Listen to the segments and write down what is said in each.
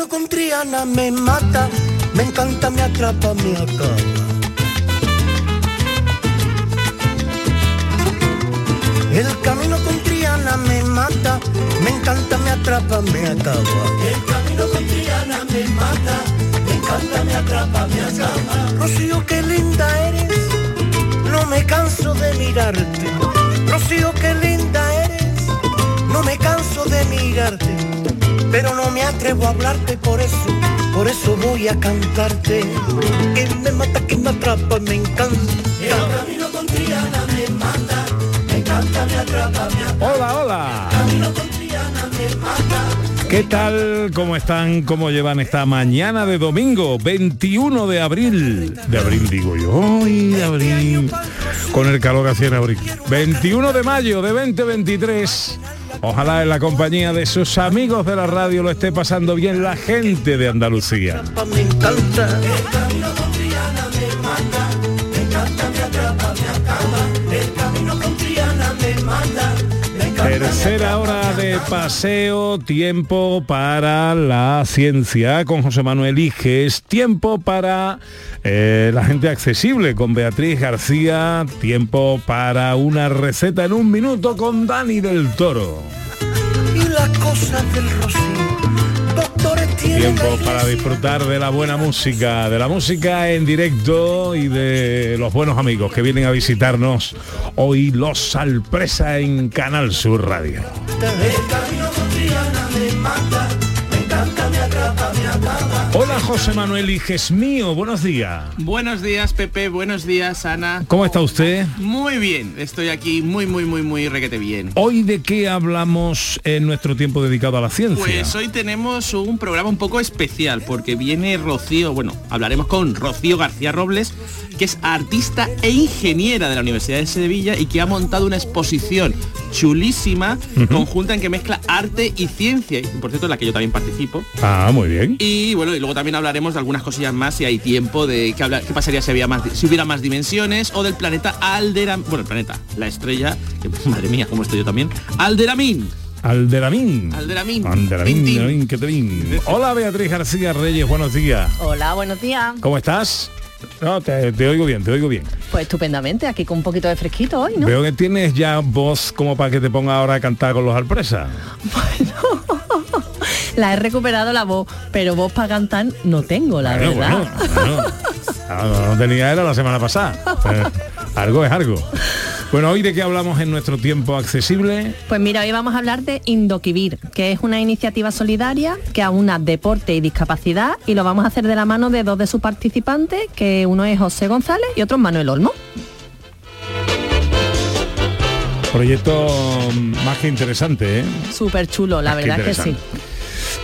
El camino con Triana me mata, me encanta, me atrapa, me acaba. El camino con Triana me mata, me encanta, me atrapa, me acaba. El camino con Triana me mata, me encanta, me atrapa, me acaba. Rocío, qué linda eres, no me canso de mirarte. Rocío, qué linda eres, no me canso de mirarte. Pero no me atrevo a hablarte por eso, por eso voy a cantarte. Que me mata, que me atrapa, me encanta. Camino con Triana me mata, me encanta, me atrapa, me. Hola, hola. Camino con Triana me mata. ¿Qué tal? ¿Cómo están? ¿Cómo llevan esta mañana de domingo? 21 de abril. De abril digo yo. ¡Ay, de abril! Con el calor que hacía en abril. 21 de mayo de 2023. Ojalá en la compañía de sus amigos de la radio lo esté pasando bien la gente de Andalucía. Tercera hora paseo, tiempo para la ciencia con José Manuel Iges, tiempo para eh, la gente accesible con Beatriz García, tiempo para una receta en un minuto con Dani del Toro. Y del rocío, Tiempo para disfrutar de la buena música, de la música en directo y de los buenos amigos que vienen a visitarnos hoy los sorpresa en Canal Sur Radio. Hola José Manuel Iges mío, buenos días. Buenos días, Pepe. Buenos días, Ana. ¿Cómo está usted? Muy bien. Estoy aquí muy, muy, muy, muy requete bien. Hoy de qué hablamos en nuestro tiempo dedicado a la ciencia. Pues hoy tenemos un programa un poco especial porque viene Rocío, bueno, hablaremos con Rocío García Robles, que es artista e ingeniera de la Universidad de Sevilla y que ha montado una exposición chulísima, conjunta en que mezcla arte y ciencia, y por cierto en la que yo también participo. Ah, muy bien. Y bueno, y luego también hablaremos de algunas cosillas más si hay tiempo de qué, habla- qué pasaría si había más si hubiera más dimensiones o del planeta Alderam, bueno, el planeta, la estrella, que, madre mía, cómo estoy yo también. Alderamín. Alderamín. Alderamín. Alderamín. Alderamín, que te vin. Hola Beatriz García Reyes, buenos días. Hola, buenos días. ¿Cómo estás? No, te, te oigo bien, te oigo bien. Pues estupendamente, aquí con un poquito de fresquito hoy, ¿no? Veo que tienes ya voz como para que te ponga ahora a cantar con los alpresas. La he recuperado la voz, pero voz para cantar no tengo, la Bueno, verdad. bueno, bueno. Ah, No, no tenía era la semana pasada. Eh, algo es algo. Bueno, hoy de qué hablamos en nuestro tiempo accesible. Pues mira, hoy vamos a hablar de Indoquivir, que es una iniciativa solidaria que aúna deporte y discapacidad y lo vamos a hacer de la mano de dos de sus participantes, que uno es José González y otro es Manuel Olmo. Proyecto mm, más que interesante, ¿eh? Súper chulo, la Más que verdad que sí.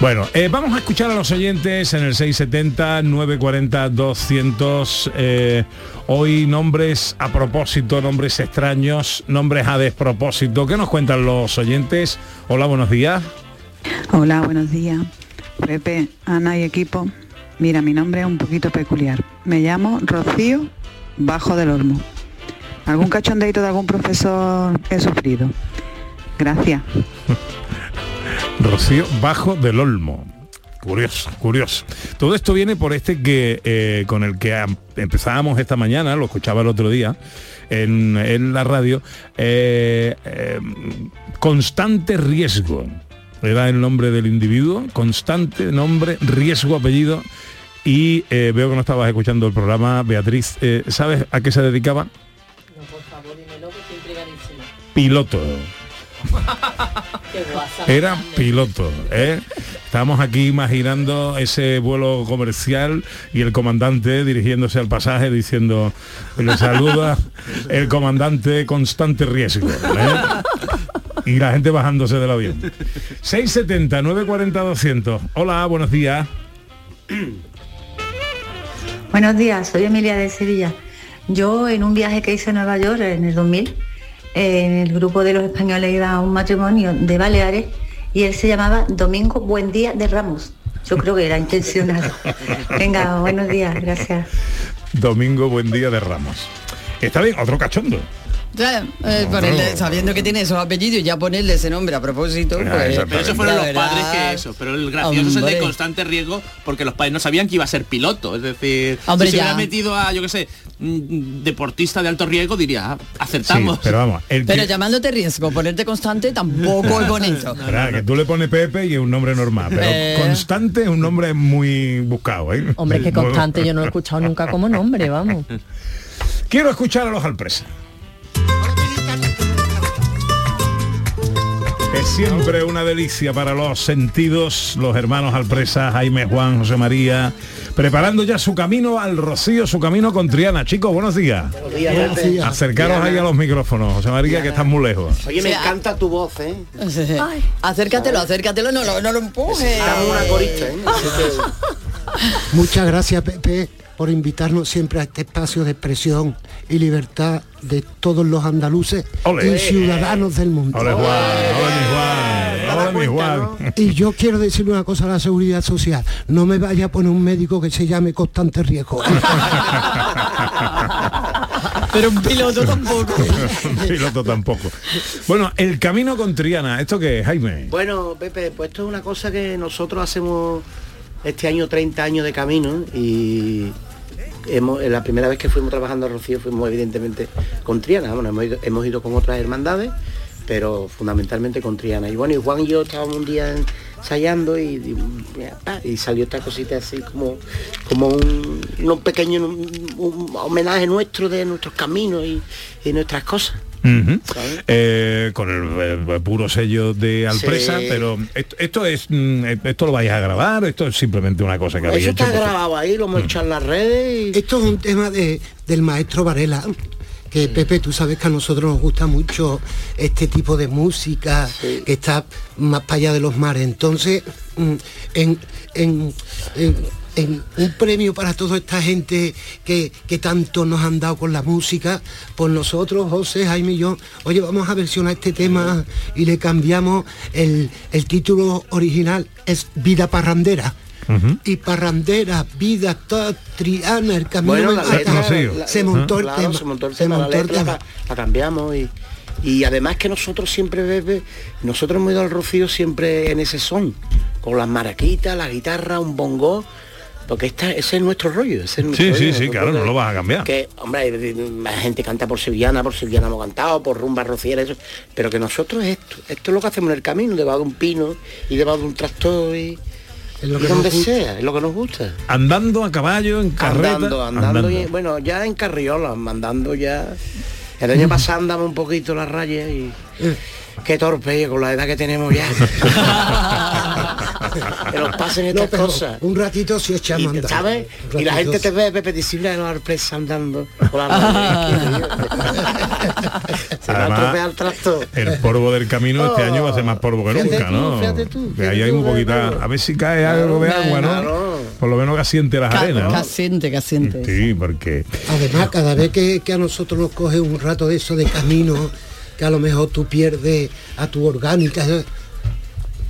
Bueno, eh, vamos a escuchar a los oyentes en el 670 940 200 eh, hoy nombres a propósito, nombres extraños, nombres a despropósito. ¿Qué nos cuentan los oyentes? Hola, buenos días. Hola, buenos días. Pepe, Ana y equipo. Mira, mi nombre es un poquito peculiar. Me llamo Rocío Bajo del Olmo. ¿Algún cachondeito de algún profesor he sufrido? Gracias. Rocío Bajo del Olmo. Curioso, curioso. Todo esto viene por este que eh, con el que am- empezábamos esta mañana, lo escuchaba el otro día en, en la radio, eh, eh, constante riesgo. Era el nombre del individuo, constante nombre, riesgo, apellido. Y eh, veo que no estabas escuchando el programa, Beatriz. ¿Sabes a qué se dedicaba? Piloto. Era piloto, ¿eh? Estamos aquí imaginando ese vuelo comercial y el comandante dirigiéndose al pasaje diciendo, le saluda el comandante constante riesgo. ¿eh? Y la gente bajándose del avión. 670 940 200. Hola, buenos días. Buenos días, soy Emilia de Sevilla. Yo en un viaje que hice a Nueva York en el 2000, en el grupo de los españoles iba a un matrimonio de Baleares y él se llamaba Domingo Buen Día de Ramos. Yo creo que era intencional. Venga, buenos días, gracias. Domingo, buen día de Ramos. Está bien, otro cachondo. Eh, ponerle- sabiendo que tiene esos apellidos y ya ponerle ese nombre a propósito. Ah, pues, Pero eso fueron los verdad, padres que eso. Pero el gracioso es el de Hombre. constante riesgo porque los padres no sabían que iba a ser piloto. Es decir, Hombre, si se ya. hubiera metido a, yo qué sé, mm, deportista de alto riesgo, diría, ah, acertamos. Sí, pero vamos, el Pero que- llamándote riesgo, ponerte constante tampoco es bonito. Que tú le pones Pepe y es un nombre normal, pero Eh. constante es un nombre muy buscado, ¿eh? Hombre, que constante yo no lo he escuchado nunca como nombre, vamos. Quiero escuchar a los Alpresa. Siempre una delicia para los sentidos, los hermanos Alpresa, Jaime, Juan, José María, preparando ya su camino al Rocío, su camino con Triana. Chicos, buenos días. Buenos días. Acercaros ahí a los micrófonos, José María, que están muy lejos. Oye, me O sea, encanta tu voz, ¿eh? Acércatelo, acércatelo, no, lo- no lo empujes. Estamos una corista, ¿eh? Muchas gracias, Pepe, por invitarnos siempre a este espacio de expresión y libertad de todos los andaluces y ciudadanos del mundo. Hola Juan, hola mi Juan, hola mi Juan. Y yo quiero decir una cosa a la seguridad social. No me vaya a poner un médico que se llame constante riesgo. Pero un piloto tampoco. Piloto tampoco. Bueno, el camino con Triana, ¿esto qué es, Jaime? Bueno, Pepe, pues esto es una cosa que nosotros hacemos este año 30 años de camino y hemos, la primera vez que fuimos trabajando a Rocío fuimos evidentemente con Triana, bueno, hemos ido, hemos ido con otras hermandades, pero fundamentalmente con Triana. Y bueno, y Juan y yo estábamos un día ensayando y, y, salió esta cosita así como, como un, un pequeño homenaje nuestro de nuestros caminos y, y nuestras cosas. Eh, con el eh, puro sello de Alpresa, Sí. pero esto, esto es mm, esto lo vais a grabar, esto es simplemente una cosa que habéis hecho. está grabado ahí, lo hemos echado en las redes y... Esto es un tema de, del maestro Varela. Que Pepe, tú sabes que a nosotros nos gusta mucho este tipo de música Sí. que está más para allá de los mares. Entonces, mm, en, en- en- en un premio para toda esta gente que, que tanto nos han dado con la música, por nosotros, José, Jaime y yo, oye, vamos a versionar este tema y le cambiamos el, el título original, es Vida Parrandera. Y parrandera, vida, toda triana, el camino Bueno, la letra, la- se montó el claro, tema. se montó el se tema, la montó el letra tema. la, la cambiamos y, y además que nosotros siempre bebe, nosotros hemos ido al Rocío siempre en ese son, con las maraquitas, la guitarra, un bongo, porque esta, ese es nuestro rollo. ese es nuestro Sí, rollo. sí, sí, claro, no que- lo vas a cambiar. Que, hombre, la gente canta por sevillana, por sevillana hemos cantado, por rumba rociera, eso, pero que nosotros esto, esto es lo que hacemos en el camino, debajo de un pino y debajo de un tractor y, Es lo y que donde sea, es lo que nos gusta. Andando a caballo, en carreta. Andando, andando, y- bueno, ya en carriola, andando ya. El año pasado andamos un poquito la raya y qué torpe con la edad que tenemos ya. que nos pasen No, estas pero cosas. un ratito Y, a andar. ¿sabes? Y la gente te ve, Pepe, disible en la sorpresa andando con la. Se va a el tractor. El polvo del camino este año va a ser más polvo que fíjate nunca, tú, ¿no? fíjate tú, Que ahí hay un poquito, claro. a ver si cae algo de agua, ¿no? Claro. Por lo menos que asiente las Ca- arenas, ¿no? Casiente, casiente. Sí, porque Además, cada vez que, que a nosotros nos coge un rato de eso de camino, que a lo mejor tú pierdes a tu orgánica.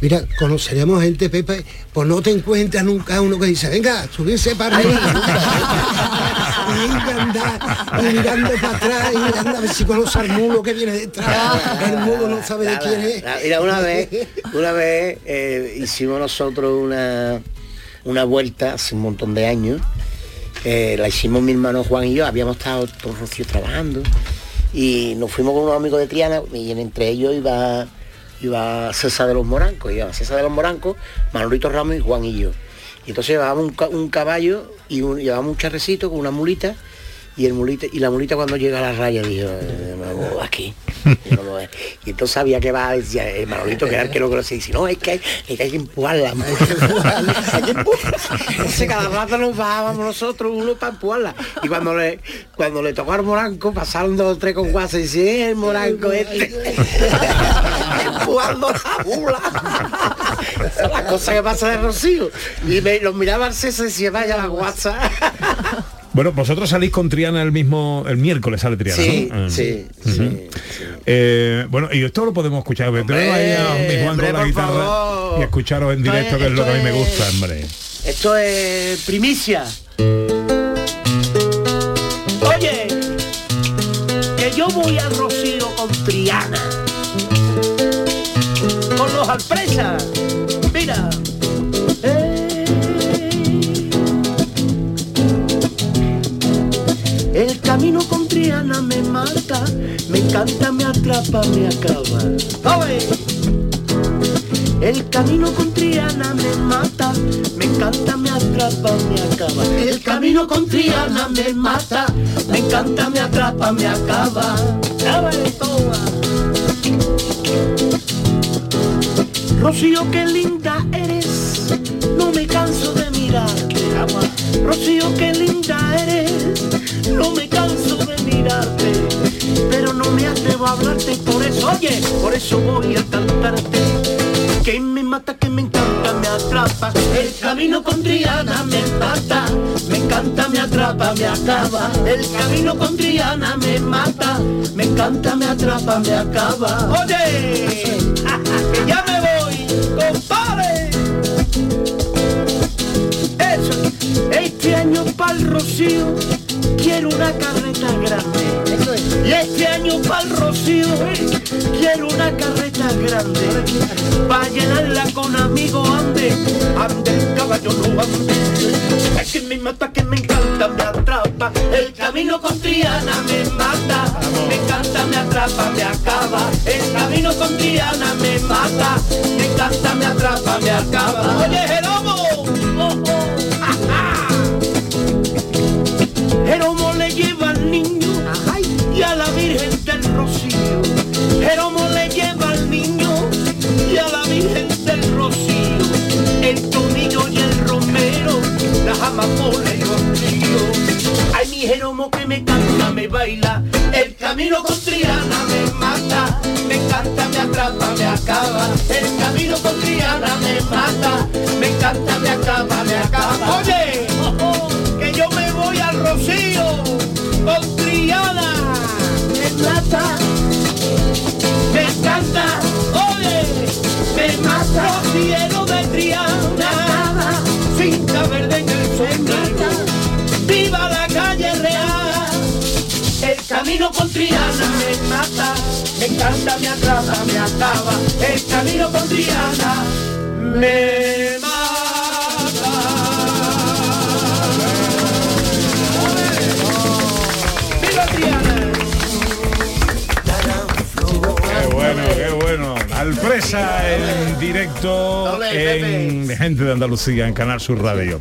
Mira, conoceremos gente, Pepe, pues no te encuentras nunca uno que dice, venga, subirse para arriba. y andar, y mirando para atrás, y mirando a ver si conoce al mulo que viene detrás. El mulo no sabe de quién es. Mira, una vez, una vez eh, hicimos nosotros una, una vuelta hace un montón de años. eh, la hicimos mi hermano Juan y yo, habíamos estado todos rocios trabajando y nos fuimos con unos amigos de Triana y entre ellos iba iba César de los Morancos, iba César de los Morancos, Manolito Ramos y Juan y yo. Y entonces llevábamos un, ca- un caballo y un- llevábamos un charrecito con una mulita y el mulita y la mulita cuando llega a la raya dijo, "Eh, aquí. No lo veo. y entonces sabía que va, decía el Manolito, que era el que lo conocía, y dice, no, es que hay, es que, hay que empujarla. hay que empujarla. Entonces cada rato nos bajábamos nosotros uno para empujarla. Y cuando le cuando le tocó al moranco, pasaron dos o tres con guasa y dice, "Eh, el moranco este. empujando la bula. Esa es la cosa que pasa de Rocío. Y me, los miraba al César y decía, vaya la guasa. Bueno, vosotros salís con Triana el mismo, el miércoles sale Triana, Sí, ¿no? Ah. sí, Ujú. Eh, bueno, y esto lo podemos escuchar. tenemos ahí a mi Juan hombre, con la guitarra favor. y escucharos en directo, que es lo que a mí me gusta, hombre. Esto es primicia. Oye, que yo voy al Rocío con Triana. Con los alpresas. Mira. El camino con Triana me mata, me encanta, me atrapa, me acaba. El camino con Triana me mata, me encanta, me atrapa, me acaba. El camino con Triana me mata, me encanta, me atrapa, me acaba. Toma. Rocío, qué linda eres, no me canso de mirarte. Rocío, qué linda eres, no me canso de mirarte. Pero no me atrevo a hablarte por eso, oye, por eso voy a cantarte. Que me mata, que me encanta, me atrapa. El camino con Triana me mata, me encanta, me atrapa, me acaba. El camino con Triana me mata, me encanta, me atrapa, me acaba. Oye, que ya me voy, compadre. Eso, este año para el Rocío quiero una carreta grande. Y este año para el Rocío quiero una carreta grande. Para llenarla con amigos ande, ande el caballo no ande. Es que me mata, que me encanta, me atrapa. El camino con Triana me mata, me encanta, me atrapa, me acaba. El camino con Triana me mata, me encanta, me atrapa, me acaba. Oye, El camino con Triana me mata. Me encanta, me atrapa, me acaba. Camino con Triana me mata, me encanta, me atrapa, me acaba. El camino con Triana me mata. ¡Viva Triana! Qué bueno, qué bueno. Alpresa en directo en Gente de Andalucía, en Canal Sur Radio.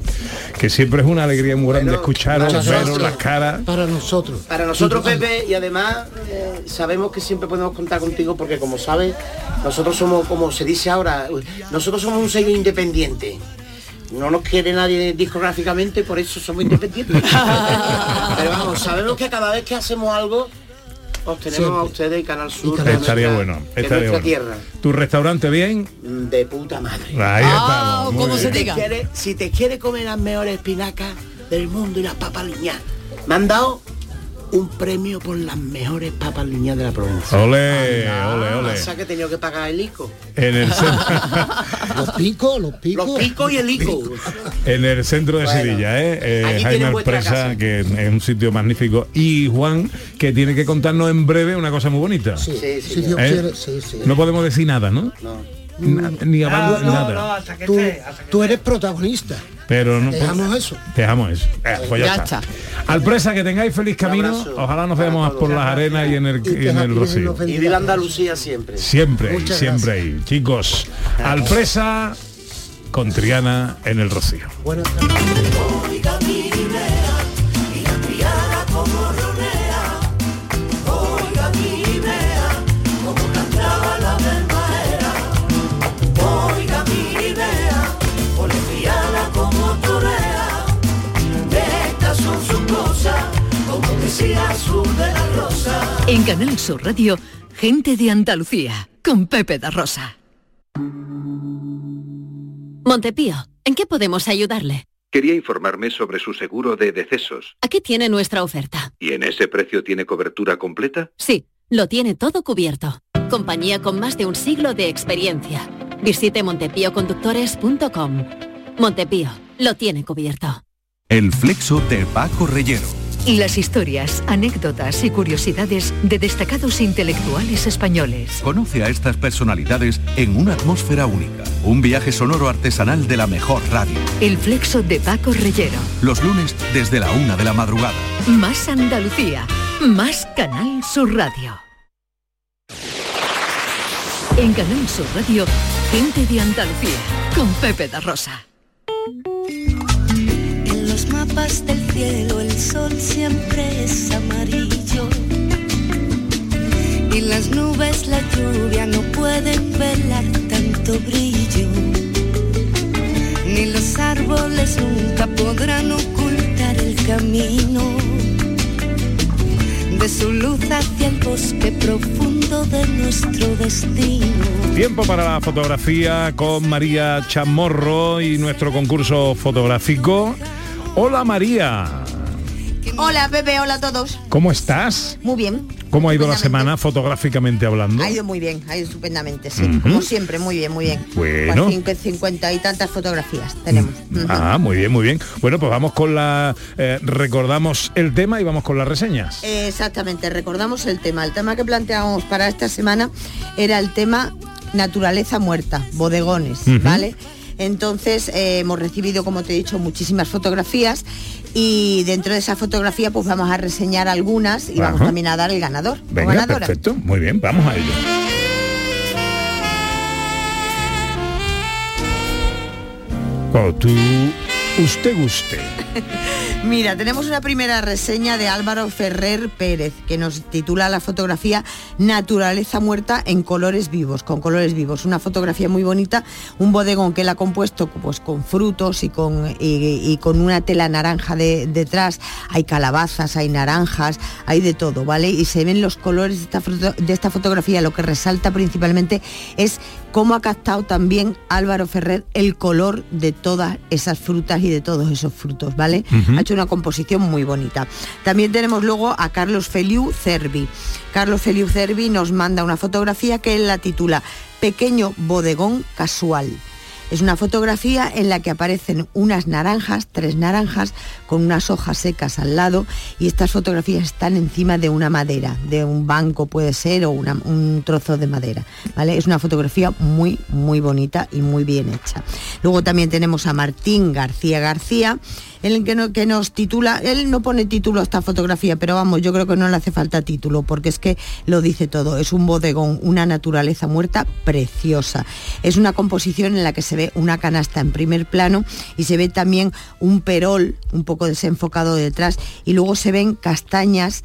Que siempre es una alegría muy grande escucharos, para veros las caras. Para nosotros. Para nosotros, Pepe, y además eh, sabemos que siempre podemos contar contigo porque como sabes, nosotros somos, como se dice ahora, nosotros somos un sello independiente. No nos quiere nadie discográficamente, por eso somos independientes. Pero vamos, sabemos que cada vez que hacemos algo, os tenemos Siempre. a ustedes y Canal Sur. es Estaría nuestra- bueno, estaría nuestra bueno. tierra. ¿Tu restaurante bien? De puta madre. Ahí estamos. muy si te quiere, si te quiere comer las mejores espinacas del mundo y las papas liñadas, me han dado un premio por las mejores papas liñadas de la provincia. Ole, ole, ole. Pasa que he tenido que pagar el ICO. En el, Los picos, los picos. Los picos y el ICO. en el centro de Bueno, Sevilla, ¿eh? Eh, Jaime casa. que es un sitio magnífico. Y Juan, que tiene que contarnos en breve una cosa muy bonita. Sí, Sí, sí, si Dios ¿Eh? quiere, sí, sí. No podemos decir nada, ¿no? No. Na- ni avanzar nada. Tú, tú eres protagonista. Pero no Dejamos eso. Dejamos eso. Eh, pues ya, Ya está. está. Alpresa, que tengáis feliz camino. Ojalá nos veamos por las arenas y en el, Y que y en el Rocío. Y viva. Andalucía siempre. Siempre Muchas siempre ahí. Chicos, Alpresa con Triana en el Rocío. Buenas tardes. En Canal Sur Radio, gente de Andalucía, con Pepe da Rosa. Montepío, ¿en qué podemos ayudarle? Quería informarme sobre su seguro de decesos. Aquí tiene nuestra oferta. ¿Y en ese precio tiene cobertura completa? Sí, lo tiene todo cubierto. Compañía con más de un siglo de experiencia. Visite montepíoconductores.com. Montepío, lo tiene cubierto. El flexo de Paco Reyero. Las historias, anécdotas y curiosidades de destacados intelectuales españoles. Conoce a estas personalidades en una atmósfera única. Un viaje sonoro artesanal de la mejor radio. El flexo de Paco Reyero. Los lunes desde la una de la madrugada. Más Andalucía, más Canal Sur Radio. En Canal Sur Radio, gente de Andalucía, con Pepe da Rosa. Mapas del cielo el sol siempre es amarillo. Y las nubes, la lluvia no pueden velar tanto brillo. Ni los árboles nunca podrán ocultar el camino de su luz hacia el bosque profundo de nuestro destino. Tiempo para la fotografía con María Chamorro y nuestro concurso fotográfico. Hola María, Hola Pepe, hola a todos. ¿cómo estás? Muy bien. ¿Cómo ha ido la semana fotográficamente hablando? Ha ido muy bien, ha ido estupendamente, sí. Como siempre, muy bien, muy bien. Bueno. Pues cincu- 50 y tantas fotografías tenemos. Ujú. Ah, muy bien, muy bien. Bueno, pues vamos con la... eh, recordamos el tema y vamos con las reseñas. Exactamente, recordamos el tema. El tema que planteábamos para esta semana era el tema naturaleza muerta, bodegones. ¿vale? Entonces eh, hemos recibido, como te he dicho, muchísimas fotografías y dentro de esa fotografía pues vamos a reseñar algunas y vamos también a dar el ganador. o Venga, ganadora. perfecto. Muy bien, vamos a ello. Cuando tú, usted guste. Mira, tenemos una primera reseña de Álvaro Ferrer Pérez que nos titula la fotografía Naturaleza muerta en colores vivos, con colores vivos. Una fotografía muy bonita, un bodegón que él ha compuesto pues, con frutos y con, y, con una tela naranja de- detrás. Hay calabazas, hay naranjas, hay de todo, ¿vale? Y se ven los colores de esta fotografía. Lo que resalta principalmente es cómo ha captado también Álvaro Ferrer el color de todas esas frutas y de todos esos frutos, ¿vale? Ha hecho una composición muy bonita. También tenemos luego a Carlos Feliu Cervi. Carlos Feliu Cervi nos manda una fotografía que él la titula Pequeño bodegón casual. Es una fotografía en la que aparecen unas naranjas, tres naranjas, con unas hojas secas al lado y estas fotografías están encima de una madera, de un banco puede ser o un trozo de madera. ¿vale? Es una fotografía muy, muy bonita y muy bien hecha. Luego también tenemos a Martín García García, el que, que nos titula, él no pone título a esta fotografía, pero vamos, yo creo que no le hace falta título, porque es que lo dice todo. Es un bodegón, una naturaleza muerta preciosa. Es una composición en la que se ve una canasta en primer plano y se ve también un perol un poco desenfocado detrás y luego se ven castañas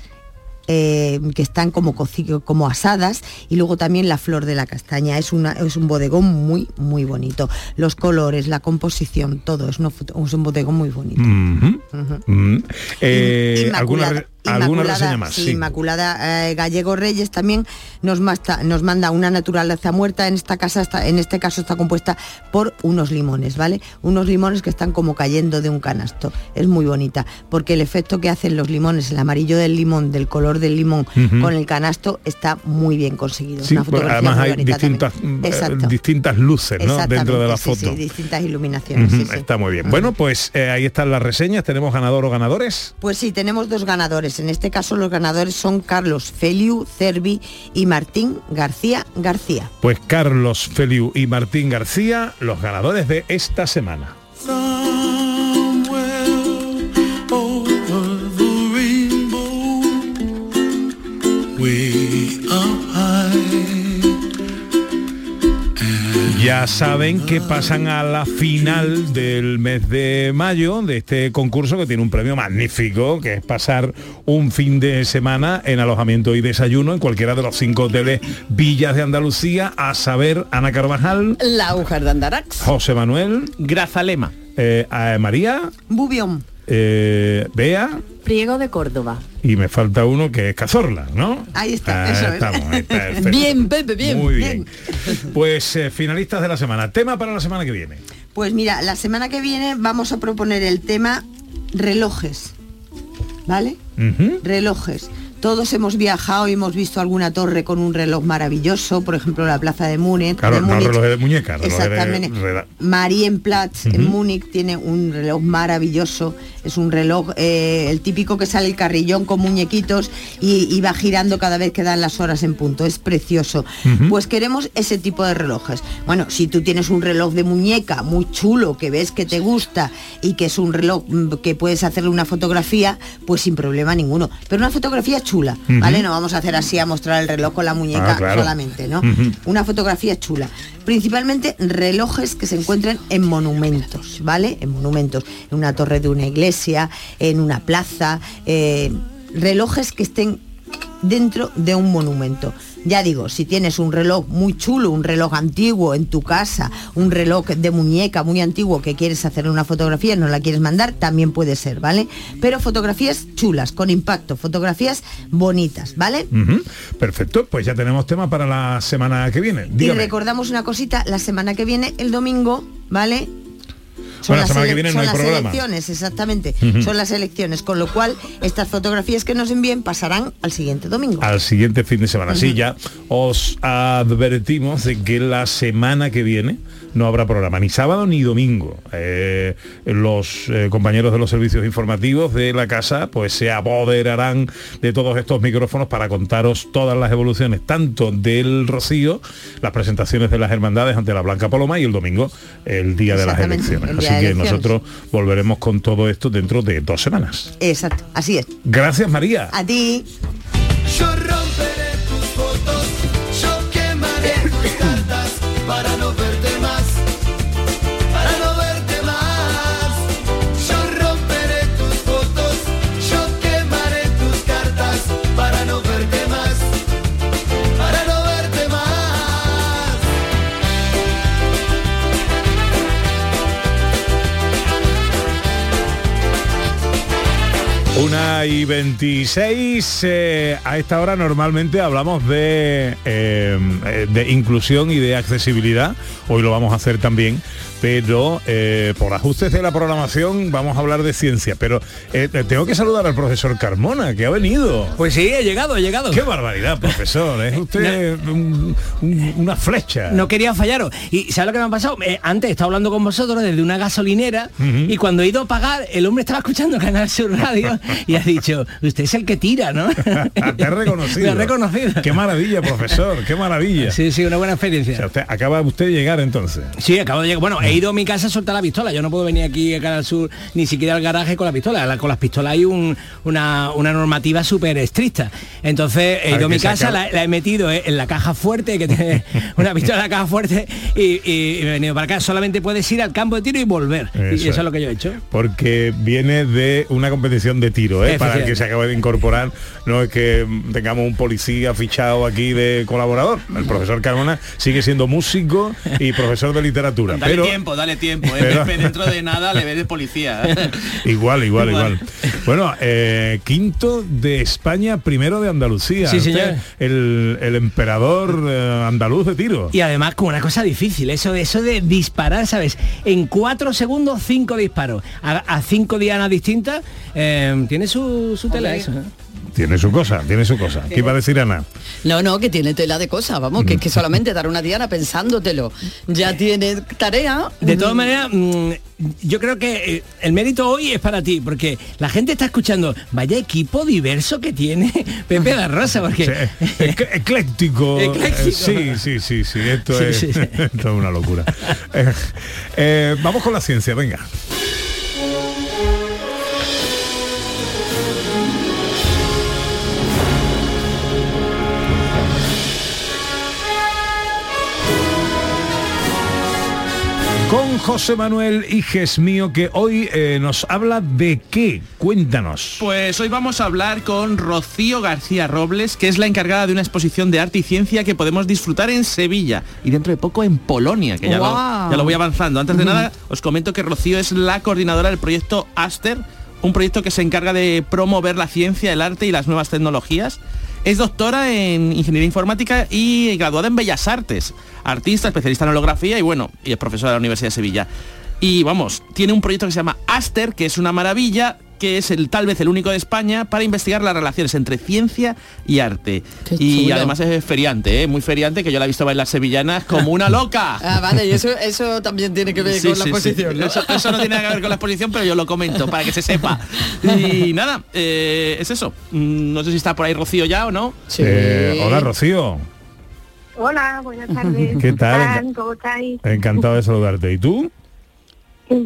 eh, que están como, como asadas y luego también la flor de la castaña. Es, una, es un bodegón muy, muy bonito. Los colores, la composición, todo. Es, una foto- es un bodegón muy bonito. Ujú. Ujú. Mm. Eh, Inmaculada- ¿alguna, alguna Inmaculada- reseña más? sí, Sí. Inmaculada eh, Gallego Reyes también nos, masta- nos manda una naturaleza muerta. En esta casa está, en este caso está compuesta por unos limones, ¿vale? Unos limones que están como cayendo de un canasto. Es muy bonita, porque el efecto que hacen los limones, el amarillo del limón, del color del limón con el canasto, está muy bien conseguido. Sí, una fotografía además muy hay distintas, eh, distintas luces ¿no? dentro de la foto. sí, distintas iluminaciones. Está muy bien. Bueno, pues eh, ahí están las reseñas. Tenemos ganador o ganadores. Pues sí, tenemos dos ganadores. En este caso los ganadores son Carlos Feliu Cervi y Martín García García. Pues Carlos Feliu y Martín García, los ganadores de esta semana. Ya saben que pasan a la final del mes de mayo de este concurso que tiene un premio magnífico, que es pasar un fin de semana en alojamiento y desayuno en cualquiera de los cinco hoteles villas de Andalucía, a saber Ana Carvajal, La Ujar de Andarax. José Manuel, Grazalema, eh, a María, Bubión. Eh, Bea Priego de Córdoba. y me falta uno que es Cazorla, ¿no? Ahí está, Ah, eso es. estamos, ahí, perfecto. Bien, Pepe, bien, Muy bien. bien. Pues eh, finalistas de la semana. Tema para la semana que viene. Pues mira, la semana que viene vamos a proponer el tema relojes. ¿Vale? Relojes. Todos hemos viajado y hemos visto alguna torre con un reloj maravilloso, por ejemplo la plaza de Múnich. Claro, de no Múnich. relojes de muñeca, de- Exactamente. rela- Marienplatz en Ujú. Múnich tiene un reloj maravilloso. Es un reloj, eh, el típico que sale el carrillón con muñequitos y, y va girando cada vez que dan las horas en punto. Es precioso. Pues queremos ese tipo de relojes. Bueno, si tú tienes un reloj de muñeca muy chulo, que ves que te gusta y que es un reloj mm, que puedes hacerle una fotografía, pues sin problema ninguno. Pero una fotografía chula. ¿vale? No vamos a hacer así a mostrar el reloj con la muñeca Ah, claro. solamente, ¿no? Una fotografía chula. Principalmente relojes que se encuentren en monumentos, ¿vale? En monumentos, en una torre de una iglesia, en una plaza, eh, relojes que estén dentro de un monumento. Ya digo, si tienes un reloj muy chulo, un reloj antiguo en tu casa, un reloj de muñeca muy antiguo que quieres hacer una fotografía, no la quieres mandar, también puede ser, ¿vale? Pero fotografías chulas, con impacto, fotografías bonitas, ¿vale? Perfecto, pues ya tenemos tema para la semana que viene. Y recordamos una cosita, la semana que viene, el domingo, ¿vale? Bueno, la las semana que ele- viene no son hay las programa. elecciones, exactamente. Son las elecciones, con lo cual estas fotografías que nos envíen pasarán al siguiente domingo. al siguiente fin de semana. Sí, ya os advertimos de que la semana que viene no habrá programa, ni sábado ni domingo. Eh, los eh, compañeros de los servicios informativos de la casa pues se apoderarán de todos estos micrófonos para contaros todas las evoluciones, tanto del Rocío, las presentaciones de las hermandades ante la Blanca Paloma y el domingo el día de las elecciones. el Así que elecciones. nosotros volveremos con todo esto dentro de dos semanas. Exacto, así es. Gracias María. A ti. Yo romperé tus fotos, yo quemaré tus cartas para Una y 26, eh, a esta hora normalmente hablamos de, eh, eh, de inclusión y de accesibilidad, hoy lo vamos a hacer también, pero eh, por ajustes de la programación vamos a hablar de ciencia, pero tengo que saludar al profesor Carmona, que ha venido. Pues sí, he llegado, he llegado. Qué barbaridad, profesor, es usted un- un- una flecha. No quería fallaros. Y ¿sabes lo que me ha pasado? Antes he estado hablando con vosotros desde una gasolinera y cuando he ido a pagar, el hombre estaba escuchando Canal Sur Radio y ha dicho, usted es el que tira, ¿no? Te he reconocido. Ha reconocido. Qué maravilla, profesor, qué maravilla. Sí, sí, una buena experiencia. O sea, usted- acaba usted de llegar entonces. Sí, acabo de llegar. Bueno, he ido a mi casa a soltar la pistola. Yo no puedo venir aquí a Canal Sur ni siquiera al garaje con la pistola. La- con las pistolas hay un- una, una normativa súper estricta. Entonces he ido a mi casa, la, la he metido eh, en la caja fuerte, que tiene una pistola en la caja fuerte, y, y- he venido para acá. Solamente puedes ir al campo de tiro y volver. y eso es. es lo que yo he hecho. Porque viene de una competición de tiro, ¿eh? para el que se acaba de incorporar. No es que tengamos un policía fichado aquí de colaborador. El profesor Carmona sigue siendo músico y profesor de literatura. Dale pero tiempo, dale tiempo. ¿eh? pero- dentro de nada le ve de policía. igual, igual, Igual. igual. Bueno, eh, quinto de España, primero de Andalucía. Sí, señor. El, el emperador eh, andaluz de tiro. Y además con una cosa difícil, eso de eso de disparar, ¿sabes? En cuatro segundos, cinco disparos. A, a cinco dianas distintas, eh, tiene su, su tela eso. ¿eh? Tiene su cosa, tiene su cosa. ¿Qué iba a decir Ana? No, no, que tiene tela de cosas, vamos, que es que solamente dar una diana pensándotelo. Ya tiene tarea. De todas maneras, mm, yo creo que eh, el mérito hoy es para ti, porque la gente está escuchando, vaya equipo diverso que tiene Pepe da Rosa, porque... Ec- ecléctico. Ecléctico. Sí, sí, sí, sí. Esto, Sí, es, sí, sí. esto es una locura. Eh, eh, vamos con la ciencia, venga. José Manuel Hijes mío, que hoy eh, nos habla de qué. Cuéntanos. Pues hoy vamos a hablar con Rocío García Robles, que es la encargada de una exposición de arte y ciencia que podemos disfrutar en Sevilla y dentro de poco en Polonia, que ya, lo, ¡Guau! ya lo voy avanzando. Antes de nada, os comento que Rocío es la coordinadora del proyecto Aster, un proyecto que se encarga de promover la ciencia, el arte y las nuevas tecnologías. Es doctora en Ingeniería Informática y graduada en Bellas Artes, artista, especialista en holografía y bueno, y es profesora de la Universidad de Sevilla. Y vamos, tiene un proyecto que se llama Aster, que es una maravilla, que es el tal vez el único de España para investigar las relaciones entre ciencia y arte. y chulo. además es feriante, ¿eh? muy feriante, que yo la he visto bailar sevillanas como una loca. Ah, vale, y eso, eso también tiene que ver Sí, con la sí, sí. posición. ¿no? Eso, eso no tiene nada que ver con la exposición, pero yo lo comento para que se sepa. Y nada, eh, es eso. Mm, No sé si está por ahí Rocío ya o no. Eh, hola, Rocío. Hola, buenas tardes. ¿Qué tal? están? ¿Cómo estáis? Encantado de saludarte. ¿Y tú?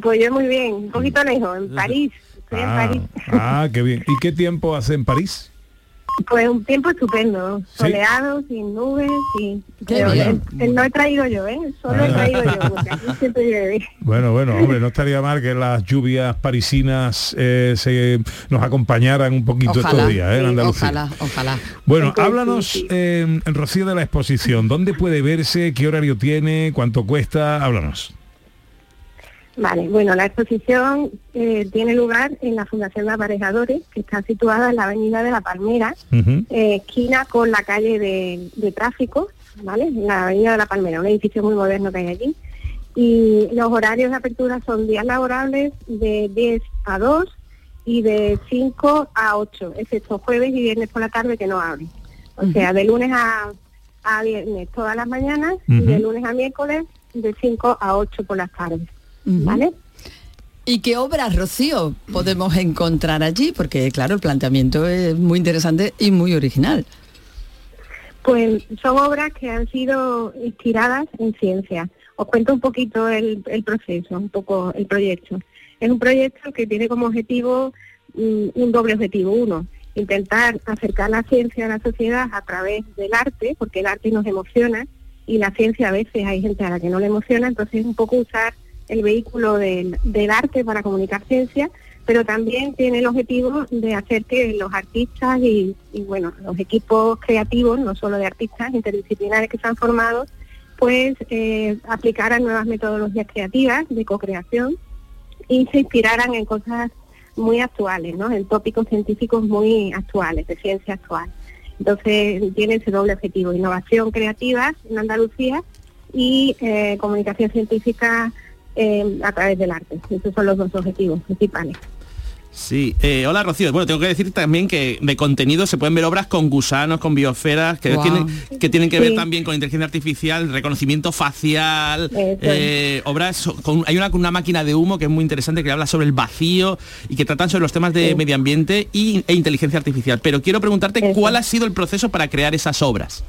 Pues yo muy bien, un poquito lejos, en París. Estoy en Ah, París. ah, qué bien. ¿Y qué tiempo hace en París? Pues un tiempo estupendo, Sí. soleado, sin nubes, y pero el- el no he traído yo, ¿eh? Solo he traído yo, porque aquí siempre llueve. Bueno, bueno, hombre, no estaría mal que las lluvias parisinas eh, se nos acompañaran un poquito Ojalá, estos días ¿eh, en Andalucía. ojalá, ojalá. Bueno, háblanos, sí. eh, Rocío, de la exposición. ¿Dónde puede verse? ¿Qué horario tiene? ¿Cuánto cuesta? Háblanos. Vale, bueno, la exposición eh, tiene lugar en la Fundación de Aparejadores, que está situada en la Avenida de la Palmera, eh, esquina con la calle de, de tráfico, ¿vale? En la Avenida de la Palmera, un edificio muy moderno que hay allí. Y los horarios de apertura son días laborables de 10 a 2 y de 5 a 8, excepto jueves y viernes por la tarde que no abren. O sea, de lunes a, a viernes todas las mañanas y de lunes a miércoles de 5 a 8 por las tardes. ¿Vale? ¿Y qué obras, Rocío, podemos encontrar allí? Porque, claro, el planteamiento es muy interesante y muy original. Pues son obras que han sido inspiradas en ciencia. Os cuento un poquito el, el proceso, un poco el proyecto. Es un proyecto que tiene como objetivo mm, un doble objetivo. Uno, intentar acercar la ciencia a la sociedad a través del arte, porque el arte nos emociona y la ciencia a veces hay gente a la que no le emociona, entonces un poco usar el vehículo del, arte para comunicar ciencia, pero también tiene el objetivo de hacer que los artistas y, y, bueno, los equipos creativos, no solo de artistas interdisciplinares que se han formado, pues eh, aplicaran nuevas metodologías creativas de co-creación y se inspiraran en cosas muy actuales, ¿no? En tópicos científicos muy actuales, de ciencia actual. Entonces tiene ese doble objetivo, innovación creativa en Andalucía y eh, comunicación científica eh, a través del arte. Esos son los dos objetivos principales. Sí, eh, hola Rocío. Bueno, tengo que decir también que de contenido se pueden ver obras con gusanos, con biosferas, que, tienen, que tienen que ver Sí. también con inteligencia artificial, reconocimiento facial, eh, obras, con, hay una con una máquina de humo que es muy interesante, que habla sobre el vacío y que tratan sobre los temas de Sí. medio ambiente y, e inteligencia artificial. Pero quiero preguntarte Eso. cuál ha sido el proceso para crear esas obras.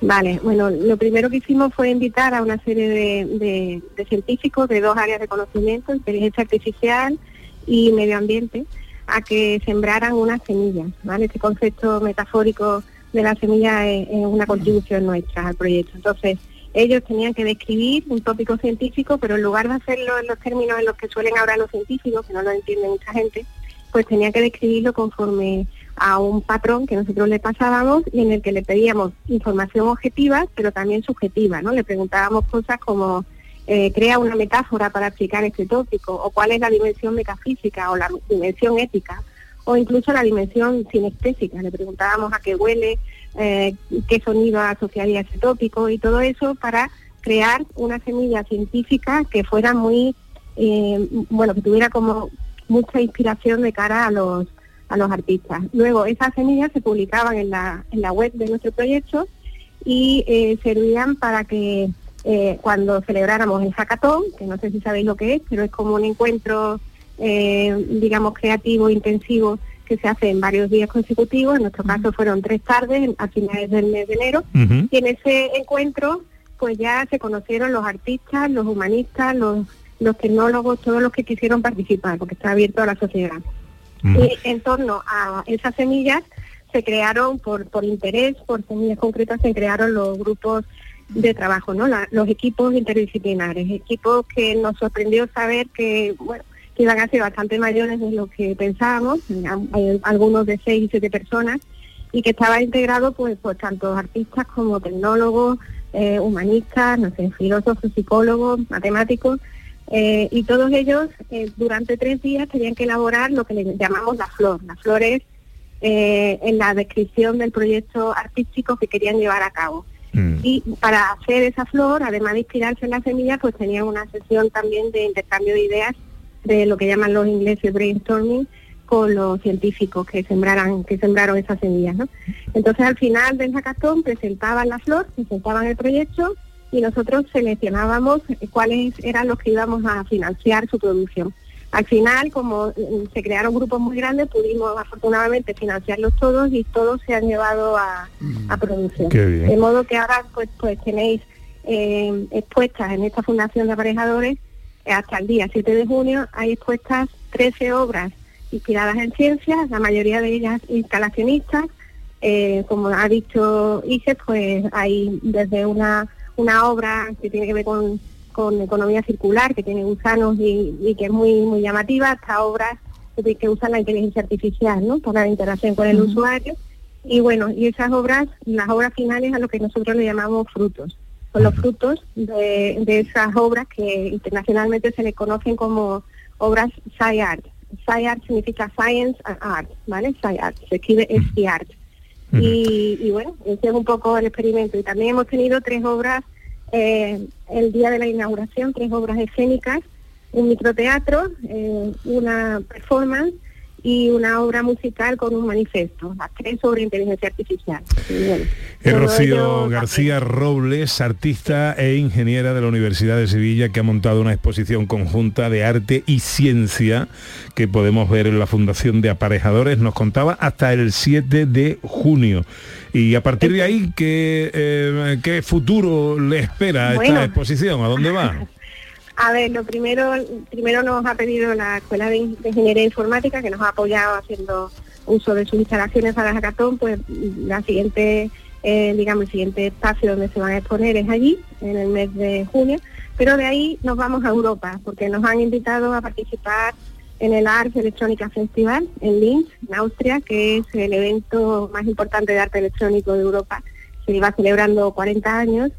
Vale, bueno, lo primero que hicimos fue invitar a una serie de, de- científicos de dos áreas de conocimiento, inteligencia artificial y medio ambiente, a que sembraran unas semillas, ¿vale? Este concepto metafórico de la semilla es, es una contribución nuestra al proyecto. Entonces, ellos tenían que describir un tópico científico, pero en lugar de hacerlo en los términos en los que suelen hablar los científicos, que no lo entiende mucha gente, pues tenían que describirlo conforme a un patrón que nosotros le pasábamos y en el que le pedíamos información objetiva, pero también subjetiva, ¿no? Le preguntábamos cosas como eh, crea una metáfora para explicar este tópico, o cuál es la dimensión metafísica o la dimensión ética, o incluso la dimensión sinestésica. Le preguntábamos a qué huele, eh, qué sonido asociaría ese tópico y todo eso para crear una semilla científica que fuera muy, eh, bueno, que tuviera como mucha inspiración de cara a los a los artistas. Luego esas semillas se publicaban en la, en la web de nuestro proyecto y eh, servían para que eh, cuando celebráramos el hackathon, que no sé si sabéis lo que es, pero es como un encuentro, eh, digamos, creativo, intensivo, que se hace en varios días consecutivos, en nuestro caso fueron tres tardes a finales del mes de enero, y en ese encuentro pues ya se conocieron los artistas, los humanistas, los, los tecnólogos, todos los que quisieron participar, porque está abierto a la sociedad. Y en torno a esas semillas se crearon, por, por interés, por semillas concretas, se crearon los grupos de trabajo, ¿no? Los equipos interdisciplinares, equipos que nos sorprendió saber que, bueno, que iban a ser bastante mayores de lo que pensábamos, hay algunos de seis y siete personas, y que estaba integrado pues por tanto artistas como tecnólogos, eh, humanistas, no sé, filósofos, psicólogos, matemáticos, Eh, y todos ellos eh, durante tres días tenían que elaborar lo que le llamamos la flor. La flor es eh, en la descripción del proyecto artístico que querían llevar a cabo. Y para hacer esa flor, además de inspirarse en la semilla, pues tenían una sesión también de intercambio de ideas de lo que llaman los ingleses brainstorming con los científicos que sembraran, que sembraron esas semillas, ¿no? Entonces al final del hackathon presentaban la flor, presentaban el proyecto y nosotros seleccionábamos cuáles eran los que íbamos a financiar su producción. Al final, como mm, se crearon grupos muy grandes, pudimos afortunadamente financiarlos todos y todos se han llevado a, a producción. Qué bien. De modo que ahora pues pues tenéis eh, expuestas en esta Fundación de Aparejadores eh, hasta el día 7 de junio hay expuestas 13 obras inspiradas en ciencias, la mayoría de ellas instalacionistas. Eh, como ha dicho Ige, pues hay desde una, una obra que tiene que ver con, con economía circular, que tiene gusanos y, y que es muy, muy llamativa, hasta obras que, que usan la inteligencia artificial ¿no? para la interacción con el usuario. Y bueno, y esas obras, las obras finales a lo que nosotros le llamamos frutos. Son los frutos de, de esas obras que internacionalmente se le conocen como obras sci-art. Sci-art significa science and art, ¿vale? Sci-art, se escribe SCI-art. Y, bueno, ese es un poco el experimento. Y también hemos tenido tres obras eh, el día de la inauguración, tres obras escénicas, un microteatro, eh, una performance y una obra musical con un manifiesto, las tres sobre inteligencia artificial. Bueno, Es todo Rocío García Robles, artista e ingeniera de la Universidad de Sevilla, que ha montado una exposición conjunta de arte y ciencia que podemos ver en la Fundación de Aparejadores. Nos contaba hasta el 7 de junio. Y a partir de ahí, ¿qué, eh, qué futuro le espera a esta Bueno. exposición? ¿A dónde va? A ver, lo primero, primero nos ha pedido la Escuela de, In- de Ingeniería Informática, que nos ha apoyado haciendo uso de sus instalaciones para el hackathon, pues la siguiente, eh, digamos, el siguiente espacio donde se van a exponer es allí, en el mes de junio, pero de ahí nos vamos a Europa, porque nos han invitado a participar en el Ars Electrónica Festival en Linz, en Austria, que es el evento más importante de arte electrónico de Europa. Se iba celebrando 40 años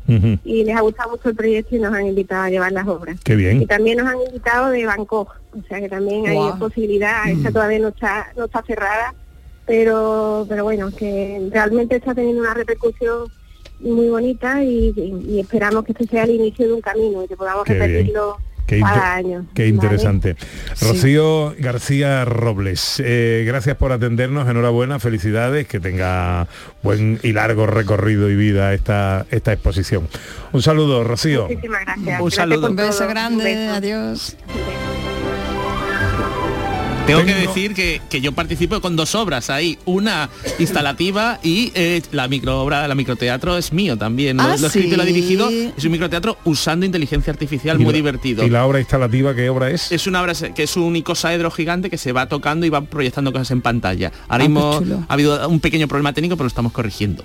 y les ha gustado mucho el proyecto y nos han invitado a llevar las obras. Qué bien. Y también nos han invitado de Bangkok, o sea que también hay posibilidad, esta todavía no está, no está cerrada, pero pero bueno, que realmente está teniendo una repercusión muy bonita y, y- y esperamos que este sea el inicio de un camino y que podamos Qué bien. Qué, interesante. Sí. Rocío García Robles, eh, gracias por atendernos, enhorabuena, felicidades, que tenga buen y largo recorrido y vida esta, esta exposición. Un saludo, Rocío. Muchísimas gracias. Un saludo. Un todo. beso Un grande, beso. adiós. Tengo que decir que, que yo participo con dos obras ahí, una instalativa y eh, la microobra, la microteatro es mío también. Lo, Ah, lo he escrito y lo he ¿sí? dirigido. Es un microteatro usando inteligencia artificial Y muy la- divertido. ¿Y la obra instalativa qué obra es? Es una obra que es un icosaedro gigante que se va tocando y va proyectando cosas en pantalla. Ahora Ah, mismo ha habido un pequeño problema técnico, pero lo estamos corrigiendo.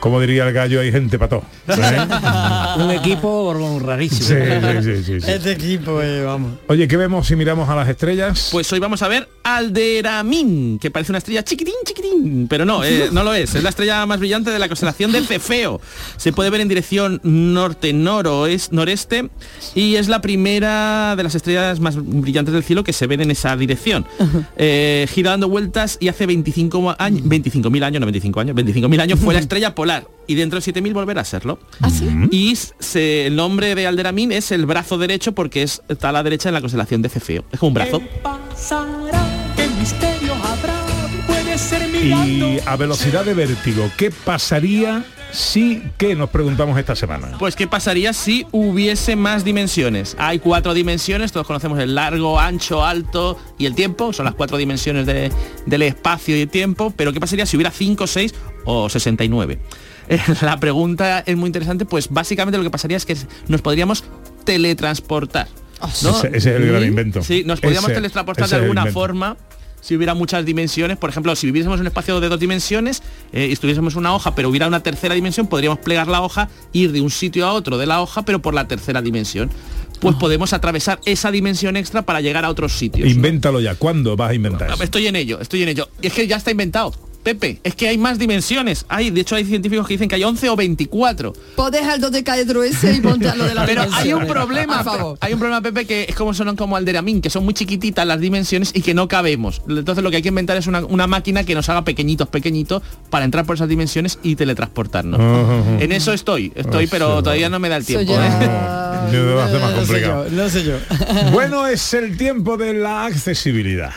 Como diría el gallo, hay gente para todo. un equipo rarísimo. Sí, sí, sí, sí, sí. Este equipo, eh, vamos. Oye, ¿qué vemos si miramos a las estrellas? Pues hoy vamos a ver Alderamín, que parece una estrella chiquitín, chiquitín, pero no, eh, no lo es. Es la estrella más brillante de la constelación de Cefeo. Se puede ver en dirección norte-noroeste noreste y es la primera de las estrellas más brillantes del cielo que se ven en esa dirección. Eh, gira dando vueltas y hace 25 años, 25.000 años, no 25 años, 25.000 años fue la estrella polar y dentro de 7.000 volverá a serlo. Y se- el nombre de Alderamín es el brazo derecho porque es, está a la derecha en la constelación de Cefeo. Es como un brazo. Y a velocidad de vértigo, ¿qué pasaría si, qué nos preguntamos esta semana? Pues qué pasaría si hubiese más dimensiones. Hay cuatro dimensiones, todos conocemos el largo, ancho, alto y el tiempo, son las cuatro dimensiones de- del espacio y el tiempo, pero qué pasaría si hubiera 5, 6 o 69. Eh, La pregunta es muy interesante, pues básicamente lo que pasaría es que nos podríamos teletransportar. ¿no? Ese, ese es el gran invento. Sí, nos podríamos Ese- teletransportar ese de alguna forma si hubiera muchas dimensiones. Por ejemplo, si viviésemos en un espacio de dos dimensiones eh, y estuviésemos una hoja, pero hubiera una tercera dimensión, podríamos plegar la hoja, ir de un sitio a otro de la hoja, pero por la tercera dimensión. Pues podemos atravesar esa dimensión extra para llegar a otros sitios. ¿no? Invéntalo ya. ¿Cuándo vas a inventar? eso? Estoy en ello, estoy en ello. Y es que ya está inventado. Pepe, es que hay más dimensiones. Hay, de hecho, hay científicos que dicen que hay 11 o 24. Pues deja el dodecaedro ese y ponte a lo de la Pero hay un problema, favor. hay un problema, Pepe, que es como son como Alderamín, que son muy chiquititas las dimensiones y que no cabemos. Entonces lo que hay que inventar es una, una máquina que nos haga pequeñitos, pequeñitos, para entrar por esas dimensiones y teletransportarnos. En eso estoy, estoy, pero todavía no me da el tiempo. ¿eh? más sé yo, no sé yo. Bueno, es el tiempo de la accesibilidad.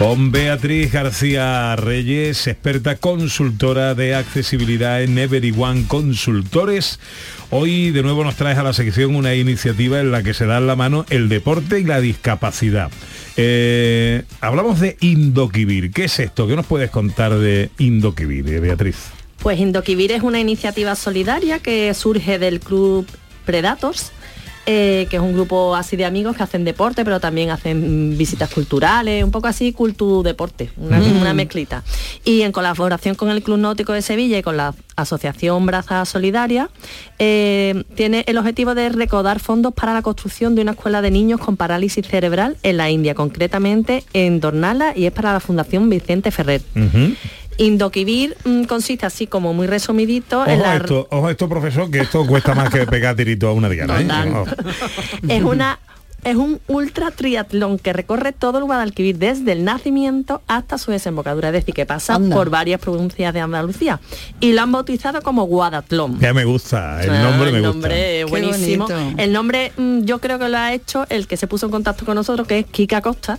Con Beatriz García Reyes, experta consultora de accesibilidad en Everyone Consultores. Hoy de nuevo nos traes a la sección una iniciativa en la que se da en la mano el deporte y la discapacidad. Eh, hablamos de Indoquivir. ¿Qué es esto? ¿Qué nos puedes contar de Indoquivir, eh, Beatriz? Pues Indoquivir es una iniciativa solidaria que surge del club Predators, eh, que es un grupo así de amigos que hacen deporte, pero también hacen visitas culturales, un poco así cultu deporte, una, Mm. una mezclita. Y en colaboración con el Club Náutico de Sevilla y con la Asociación Braza Solidaria, eh, tiene el objetivo de recaudar fondos para la construcción de una escuela de niños con parálisis cerebral en la India, concretamente en Dornala, y es para la Fundación Vicente Ferrer. Indoquivir mm, consiste así como muy resumidito en Ojo la esto, ojo esto, profesor, que esto cuesta más que pegar tirito a una diana. ¿eh? Es una es un ultra triatlón que recorre todo el Guadalquivir desde el nacimiento hasta su desembocadura, es decir, que pasa Anda. por varias provincias de Andalucía y lo han bautizado como Guadatlón. Ya me gusta, el Ah, nombre me el gusta. nombre es Qué buenísimo. bonito. El nombre mm, yo creo que lo ha hecho el que se puso en contacto con nosotros, que es Kika Costa,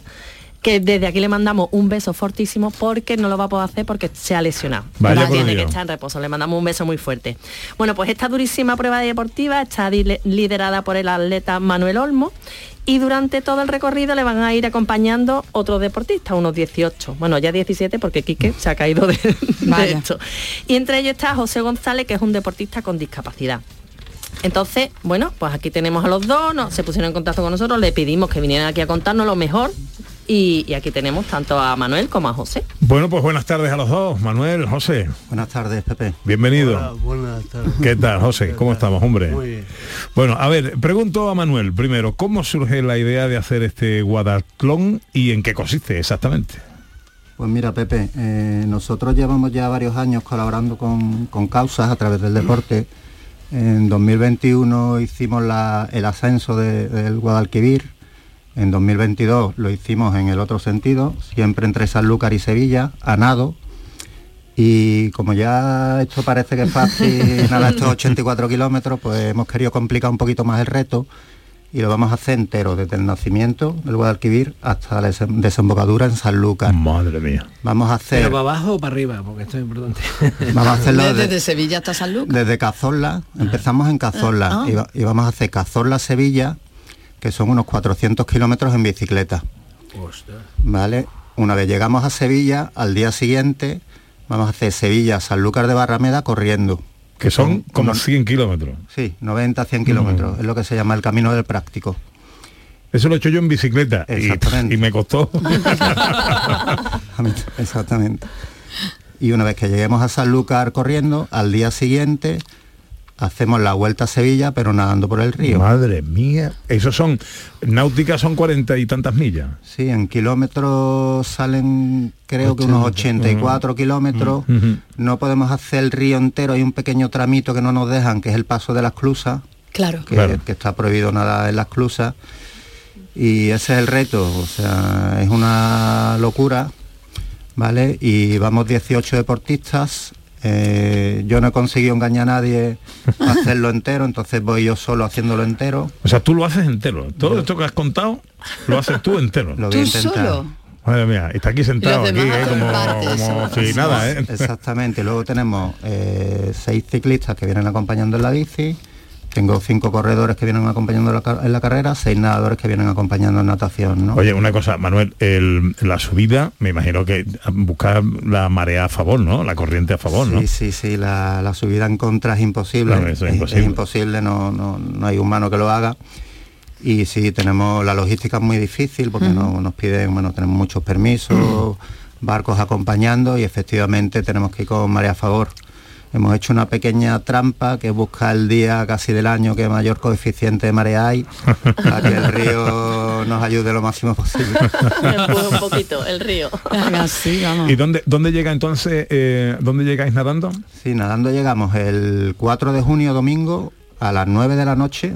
que desde aquí le mandamos un beso fortísimo porque no lo va a poder hacer porque se ha lesionado. Vaya Tiene que estar en reposo. Le mandamos un beso muy fuerte. Bueno, pues esta durísima prueba deportiva está liderada por el atleta Manuel Olmo y durante todo el recorrido le van a ir acompañando otros deportistas, unos 18, bueno ya 17 porque Quique se ha caído de, de esto. Y entre ellos está José González, que es un deportista con discapacidad. Entonces, bueno, pues aquí tenemos a los dos, no, se pusieron en contacto con nosotros, le pedimos que vinieran aquí a contarnos lo mejor y, y aquí tenemos tanto a Manuel como a José. Bueno, pues buenas tardes a los dos, Manuel, José. Buenas tardes, Pepe. Bienvenido. Hola, buenas tardes. ¿Qué tal, José? ¿Cómo estamos, hombre? Muy bien. Bueno, a ver, pregunto a Manuel primero, ¿cómo surge la idea de hacer este guadatlón y en qué consiste exactamente? Pues mira, Pepe, eh, nosotros llevamos ya varios años colaborando con, con causas a través del deporte. En 2021 hicimos la- el ascenso de- del Guadalquivir. En 2022 lo hicimos en el otro sentido, siempre entre Sanlúcar y Sevilla, a nado. Y como ya esto parece que es fácil, nada, estos 84 kilómetros, pues hemos querido complicar un poquito más el reto y lo vamos a hacer entero, desde el nacimiento del Guadalquivir hasta la desem- desembocadura en Sanlúcar. Madre mía. Vamos a hacer, Pero para abajo o para arriba, porque esto es importante. vamos a hacerlo Desde, desde, Sevilla hasta San Lucas. desde Cazorla, empezamos en Cazorla Ah. y, va- y vamos a hacer Cazorla-Sevilla, que son unos 400 kilómetros en bicicleta. ¿Vale? Una vez llegamos a Sevilla, al día siguiente vamos a hacer Sevilla-Sanlúcar de Barrameda corriendo. Que son como con- 100 kilómetros. Sí, 90-100 kilómetros, es lo que se llama el camino del práctico. Eso lo he hecho yo en bicicleta y, Exactamente. y me costó. Exactamente. Y una vez que lleguemos a Sanlúcar corriendo, al día siguiente hacemos la vuelta a Sevilla, pero nadando por el río. Madre mía. Esos son, náuticas son cuarenta y tantas millas. Sí, en kilómetros salen creo que unos 84 kilómetros. Ujú. No podemos hacer el río entero, hay un pequeño tramito que no nos dejan, que es el paso de las clusas, Claro. que, Claro. que está prohibido nadar en las clusas. Y ese es el reto, o sea, es una locura, ¿vale? Y vamos 18 deportistas. Eh, yo no he conseguido engañar a nadie a hacerlo entero, entonces voy yo solo haciéndolo entero. O sea, tú lo haces entero. Todo esto que has contado, lo haces tú entero. Lo voy a intentar. Madre mía, está aquí sentado, aquí, eh, como, si nada, ¿eh? Exactamente. Luego tenemos eh, seis ciclistas que vienen acompañando en la bici. Tengo cinco corredores que vienen acompañando en la, car- en la carrera, seis nadadores que vienen acompañando en natación, ¿no? Oye, una cosa, Manuel, el- la subida, me imagino que buscar la marea a favor, ¿no? La corriente a favor, ¿no? Sí, sí, sí, la, la subida en contra es imposible. Claro, eso es es, imposible. es imposible, no, no, no hay humano que lo haga. Y sí, tenemos la logística es muy difícil porque no- nos piden, bueno, tenemos muchos permisos, barcos acompañando y efectivamente tenemos que ir con marea a favor. Hemos hecho una pequeña trampa que busca el día casi del año que mayor coeficiente de marea hay, para que el río nos ayude lo máximo posible. un poquito el río. ¿Y dónde, dónde llega entonces, eh, dónde llegáis nadando? Sí, nadando llegamos el 4 de junio domingo a las 9 de la noche.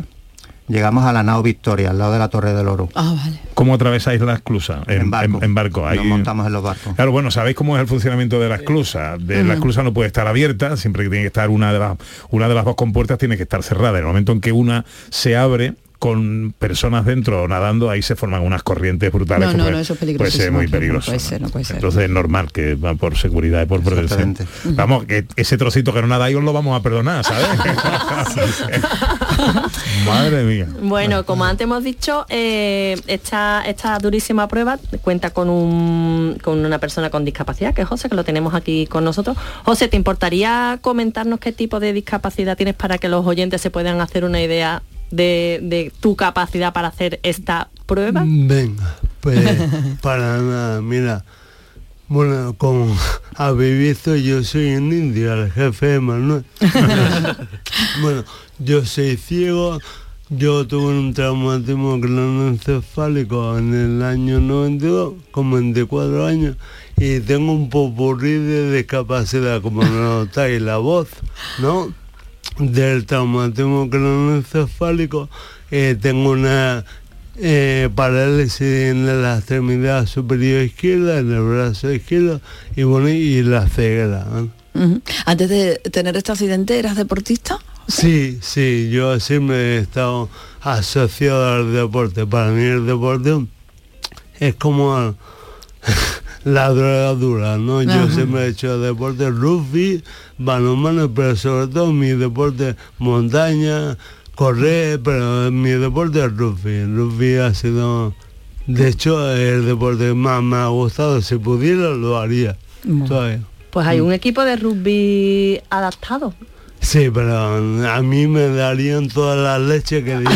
Llegamos a la nao Victoria, al lado de la Torre del Oro. Ah, vale. ¿Cómo atravesáis la esclusa? En barco. En, barco. Ahí- Nos montamos en los barcos. Claro, bueno, sabéis cómo es el funcionamiento de la esclusa. De La Ujú. esclusa no puede estar abierta, siempre que tiene que estar una de las una de las dos compuertas tiene que estar cerrada. En el momento en que una se abre con personas dentro nadando, ahí se forman unas corrientes brutales. No, no, puede- no, eso es Puede ser muy peligroso. puede ser, no puede ser. Entonces es normal que va por seguridad y por prevención. Vamos, que ese trocito que no nada ahí os lo vamos a perdonar, ¿sabes? Madre mía. Bueno, como antes hemos dicho, eh, esta, esta durísima prueba cuenta con, un, con una persona con discapacidad, que es José, que lo tenemos aquí con nosotros. José, ¿te importaría comentarnos qué tipo de discapacidad tienes para que los oyentes se puedan hacer una idea de, de tu capacidad para hacer esta prueba? Venga, pues para nada, mira. Bueno, como habéis visto, yo soy un indio, el jefe de Manuel. bueno, yo soy ciego, yo tuve un traumatismo craneoencefálico en el año 92, con 24 años, y tengo un popurrí de discapacidad, como lo notáis, la voz, ¿no? Del traumatismo craneoencefálico, eh, tengo una eh, parálisis en la extremidad superior izquierda, en el brazo izquierdo y bueno, y la ceguera. Antes de tener este accidente, ¿eras deportista? Sí, sí, yo siempre he estado asociado al deporte. Para mí el deporte es como la droga dura, ¿no? Yo Ajá. siempre he hecho deporte rugby, balonmano, pero sobre todo mi deporte montaña, correr, pero mi deporte es rugby. Rugby ha sido, de hecho, el deporte que más me ha gustado. Si pudiera, lo haría. Todavía. Pues hay un equipo de rugby adaptado. Sí, pero a mí me darían todas las leches que dieron.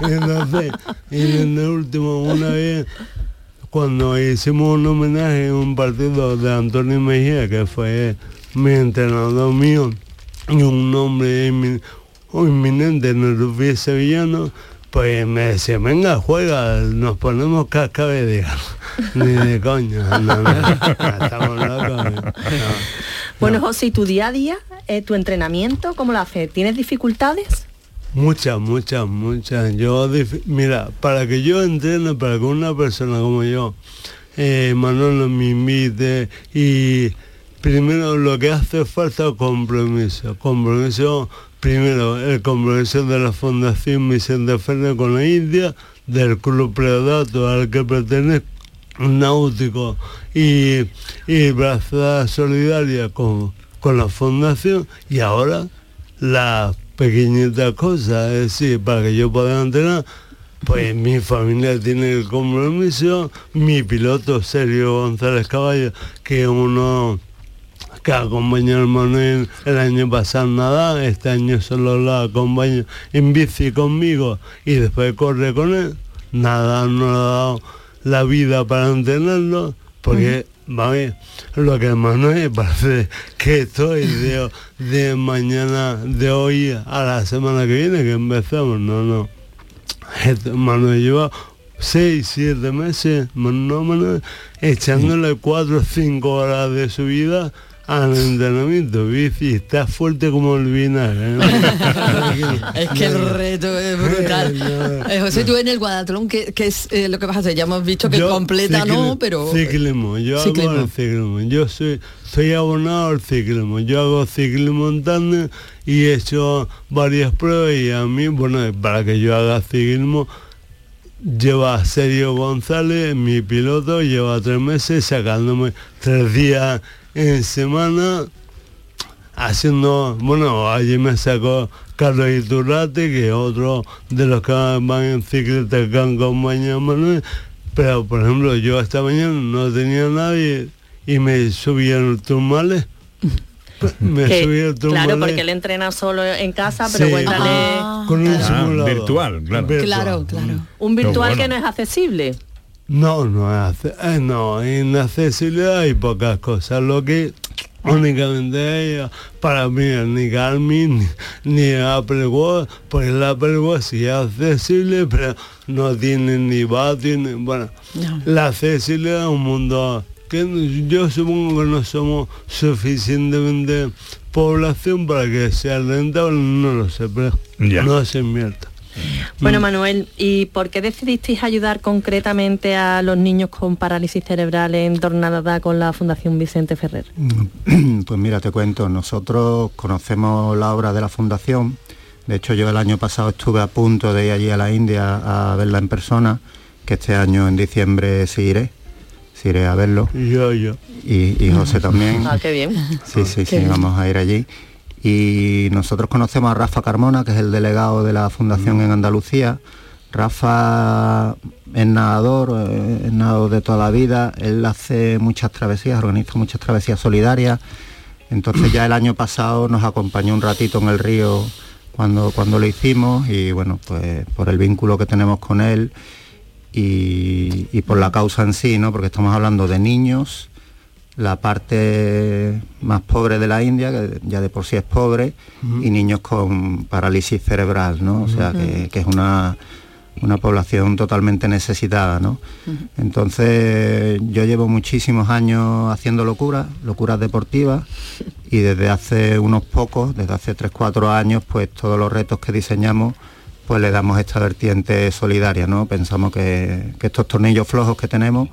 Entonces, en el último, una vez, cuando hicimos un homenaje en un partido de Antonio Mejía, que fue mi entrenador mío, y un hombre inmi- inminente en el rugby sevillano, pues me decía, venga, juega, nos ponemos cascabel, digo, ni de coña, no, estamos locos. no. Bueno, José, ¿y tu día a día, eh, tu entrenamiento, cómo lo haces? ¿Tienes dificultades? Muchas, muchas, muchas. Yo, mira, para que yo entrene, para que una persona como yo, eh, Manolo me invite y primero lo que hace falta compromiso. Compromiso, primero, el compromiso de la Fundación Vicente Fernández con la India, del Club Predato al que pertenezco, náutico y, y brazada solidaria con, con la fundación y ahora la pequeñita cosa, es decir, para que yo pueda entrenar, pues mi familia tiene el compromiso, mi piloto Sergio González Caballo, que uno que acompañó al Manuel el año pasado nada, este año solo lo acompaño en bici conmigo y después corre con él, nada no ha dado la vida para entrenarlo, porque bien, lo que Manuel parece que estoy de, de mañana, de hoy a la semana que viene que empezamos, no, no. Esto, Manuel lleva seis, siete meses, no, Manuel, echándole cuatro o cinco horas de su vida al entrenamiento, bici, está fuerte como el vinagre. ¿no? Es que el reto es brutal. Eh, José, tú en el guadatlón, ¿qué, qué es eh, lo que vas a hacer? Ya hemos visto que Yo completa no, pero... Ciclismo, yo Ciclismo. hago el ciclismo. Yo soy, soy abonado al ciclismo. Yo hago ciclismo en tándem y he hecho varias pruebas y a mí, bueno, para que yo haga ciclismo, lleva Sergio González, mi piloto, lleva tres meses sacándome tres días en semana haciendo, bueno, allí me sacó Carlos Iturrate, que es otro de los que van en cicleta que han acompañado a Manuel, pero por ejemplo yo esta mañana no tenía nadie y me subieron turmales. Me Que- subieron turmales. claro, porque él entrena solo en casa, pero Sí. cuéntale con un Ah, simulador. virtual, claro. Claro, claro. un virtual bueno. que no es accesible. No, no es, ace- eh, no, en accesibilidad hay pocas cosas. Lo que únicamente ella. Para mí, ni Garmin, ni, Apple Watch, pues el Apple Watch sí es accesible, pero no tiene ni vatio, ni, bueno, la accesibilidad es un mundo que yo supongo que no somos suficientemente población para que sea rentable, no lo sé, pero no se invierta. Bueno, Manuel, ¿y por qué decidisteis ayudar concretamente a los niños con parálisis cerebral en Tornada con la Fundación Vicente Ferrer? Pues mira, te cuento, nosotros conocemos la obra de la Fundación, de hecho yo el año pasado estuve a punto de ir allí a la India a verla en persona, que este año en diciembre sí iré, sí iré a verlo. Yo, yo. Y, y José también. Ah, qué bien. Sí, sí, Qué sí, bien. vamos a ir allí. Y nosotros conocemos a Rafa Carmona, que es el delegado de la Fundación en Andalucía. Rafa es nadador, eh, es nadador de toda la vida, él hace muchas travesías, organiza muchas travesías solidarias. Entonces ya el año pasado nos acompañó un ratito en el río cuando, cuando lo hicimos y bueno, pues por el vínculo que tenemos con él y, y por la causa en sí, ¿no? Porque estamos hablando de niños, la parte más pobre de la India, que ya de por sí es pobre, y niños con parálisis cerebral, ¿no? O sea, que, que es una, una población totalmente necesitada, ¿no? Entonces yo llevo muchísimos años haciendo locuras, locuras deportivas, y desde hace unos pocos, desde hace 3-4 años, pues todos los retos que diseñamos, pues le damos esta vertiente solidaria, ¿no? Pensamos que, que estos tornillos flojos que tenemos,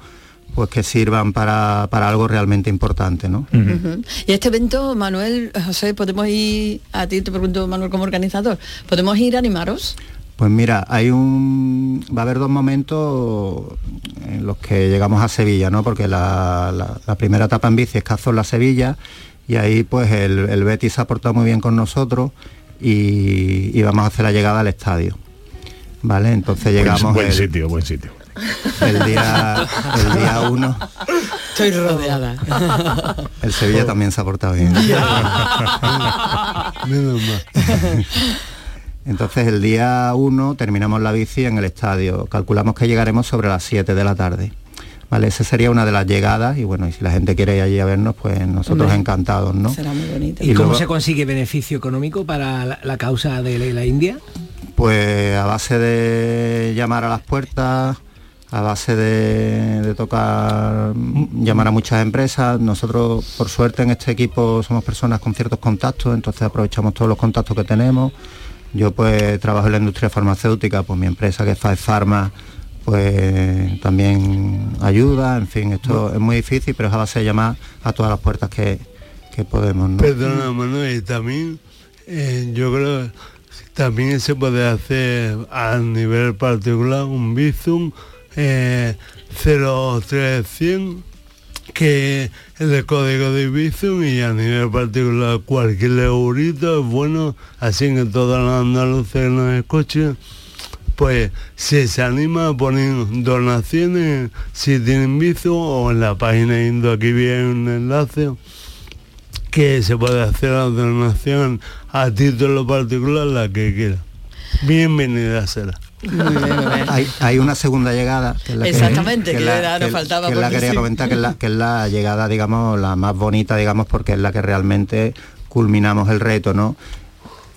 pues que sirvan para, para algo realmente importante, ¿no? Y este evento, Manuel, José, podemos ir, a ti te pregunto, Manuel, como organizador, ¿podemos ir a animaros? Pues mira, hay un va a haber dos momentos en los que llegamos a Sevilla, ¿no? Porque la, la- la primera etapa en bici es Cazorla Sevilla y ahí pues el, el Betis se ha portado muy bien con nosotros y, y vamos a hacer la llegada al estadio. ¿Vale? Entonces llegamos Buen, buen el, sitio, buen sitio. El día el día uno. Estoy rodeada. El Sevilla también se ha portado bien. Menos mal. Entonces el día 1 terminamos la bici en el estadio. Calculamos que llegaremos sobre las 7 de la tarde. Vale, esa sería una de las llegadas y bueno, y si la gente quiere ir allí a vernos, pues nosotros Hombre, encantados, ¿no? Será muy bonito. ¿Y, Y cómo se consigue beneficio económico para la, la causa de la, la India? Pues a base de llamar a las puertas, a base de, de tocar, llamar a muchas empresas. Nosotros, por suerte, en este equipo somos personas con ciertos contactos, entonces aprovechamos todos los contactos que tenemos. Yo pues trabajo en la industria farmacéutica, pues mi empresa que es Five Pharma, pues también ayuda, en fin, esto es muy difícil, pero es a base de llamar a todas las puertas que, que podemos. ¿no? Perdona, Manuel, y también eh, yo creo que también se puede hacer a nivel particular un Bizum eh, 0300 que es el código de Bizum y a nivel particular cualquier eurito es bueno, así que todos los andaluces que nos pues si se anima a poner donaciones si tienen Bizum o en la página Indo aquí viene un enlace que se puede hacer la donación a título particular la que quiera. Bienvenida será. Hay, hay una segunda llegada que es la que- Exactamente, que la- nos que- faltaba que la quería comentar que es la, que es la llegada digamos la más bonita digamos porque es la que realmente culminamos el reto no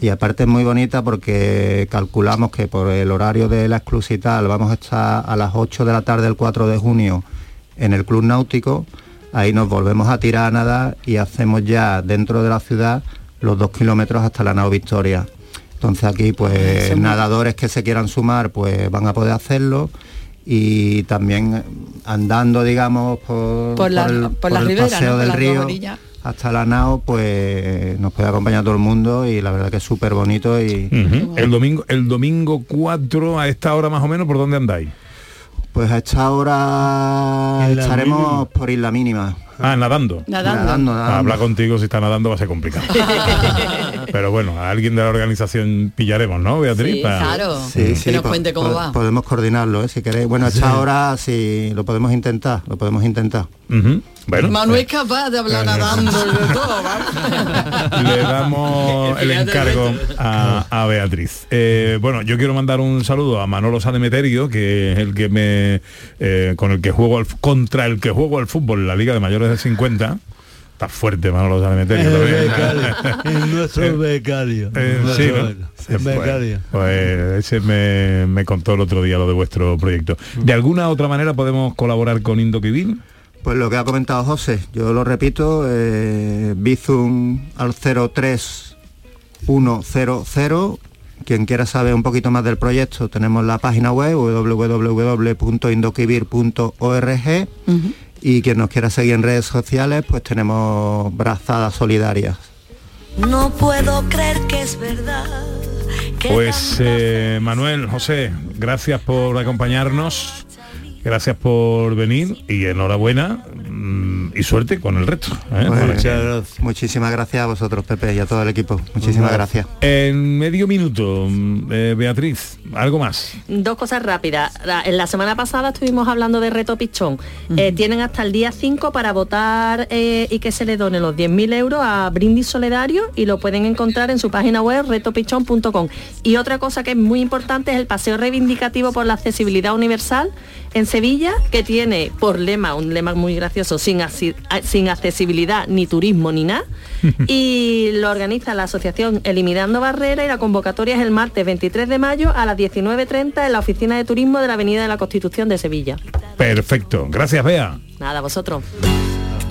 y aparte es muy bonita porque calculamos que por el horario de la exclusital vamos a estar a las 8 de la tarde el 4 de junio en el club náutico ahí nos volvemos a tirar a nadar y hacemos ya dentro de la ciudad los dos kilómetros hasta la nao Victoria entonces aquí pues nadadores que se quieran sumar pues van a poder hacerlo y también eh, andando digamos por, Por la- el, por la el ribera, paseo del río hasta la nao pues nos puede acompañar todo el mundo y la verdad que es súper bonito y. El domingo, el domingo 4 a esta hora más o menos, ¿por dónde andáis? pues a esta hora estaremos Mínima. por Isla Mínima Ah, nadando. Nadando. Nadando, nadando. Hablar contigo si está nadando va a ser complicado. Pero bueno, a alguien de la organización pillaremos, ¿no, Beatriz? Sí, Para- claro. Sí, sí, que nos po- cuente cómo po- va. Podemos coordinarlo, ¿eh? si queréis. Bueno, a esta hora sí lo podemos intentar, lo podemos intentar. Ujú. Bueno, Manuel es capaz de hablar nadando y de todo, ¿vale? le damos el encargo a, a Beatriz. Eh, bueno, yo quiero mandar un saludo a Manolo Sanemeterio, que es el que me eh, con el que juego al, contra el que juego al fútbol en la Liga de Mayores de 50. Está fuerte Manolo también. becario, es nuestro becario. Eh, nuestro sí, ¿no? becario. Pues ese me, me contó el otro día lo de vuestro proyecto. ¿De alguna otra manera podemos colaborar con Indoquivil? Pues lo que ha comentado José, yo lo repito, eh, Bizum al 03100, quien quiera saber un poquito más del proyecto, tenemos la página web www.indoquivir.org y quien nos quiera seguir en redes sociales, pues tenemos brazadas solidarias. No puedo creer que es verdad. que Pues eh, Manuel, José, gracias por acompañarnos, gracias por venir y enhorabuena y suerte con el reto. ¿eh? Pues, Vale. Muchísimas gracias a vosotros, Pepe, y a todo el equipo. Muchísimas gracias. En medio minuto, mm, eh, Beatriz, algo más. Dos cosas rápidas. La- En la semana pasada estuvimos hablando de reto pichón. Eh, tienen hasta el día 5 para votar eh, y que se le donen los 10.000 euros a Brindis Solidario y lo pueden encontrar en su página web retopichón.com. Y otra cosa que es muy importante es el paseo reivindicativo por la accesibilidad universal en Sevilla, que tiene por lema, un lema muy gracioso, sin, sin accesibilidad ni turismo ni nada. y lo organiza la asociación Eliminando Barreras y la convocatoria es el martes 23 de mayo a las 19.30 en la oficina de turismo de la Avenida de la Constitución de Sevilla. Perfecto, gracias Bea. Nada, vosotros.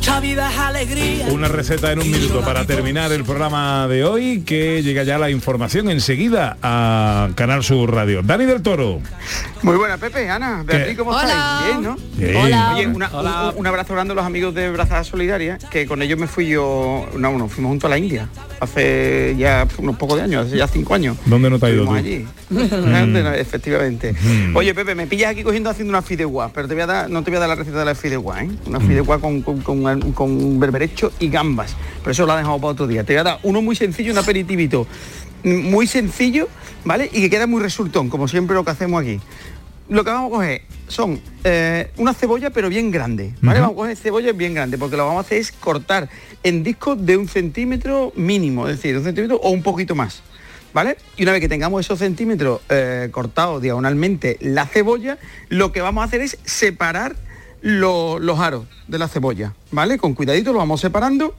Mucha vida es alegría. Una receta en un minuto para terminar el programa de hoy, que llega ya la información enseguida a Canal Sur Radio. Dani del Toro. Muy buena, Pepe, Ana, Beatriz, ¿cómo Hola. estáis? Bien, ¿no? Bien. Hola. Oye, una- Un, un abrazo grande a los amigos de Brazada Solidaria, que con ellos me fui yo, no, no, fuimos juntos a la India, hace ya unos pocos de años, hace ya cinco años. ¿Dónde no te ha ido tú? Allí. Efectivamente. Oye, Pepe, me pillas aquí cogiendo haciendo una fideuá, pero te voy a dar, no te voy a dar la receta de la fideuá, ¿eh? Una fideuá con, con, con, con berberecho y gambas. Pero eso lo he dejado para otro día. Te voy a dar uno muy sencillo, un aperitivito mm, muy sencillo, ¿vale? Y que queda muy resultón, como siempre lo que hacemos aquí. Lo que vamos a coger son eh, una cebolla pero bien grande, ¿vale? Vamos a coger cebolla bien grande, porque lo que vamos a hacer es cortar en discos de un centímetro mínimo, es decir, un centímetro o un poquito más. ¿Vale? Y una vez que tengamos esos centímetros eh, cortados diagonalmente la cebolla, lo que vamos a hacer es separar lo- los aros de la cebolla, ¿vale? Con cuidadito lo vamos separando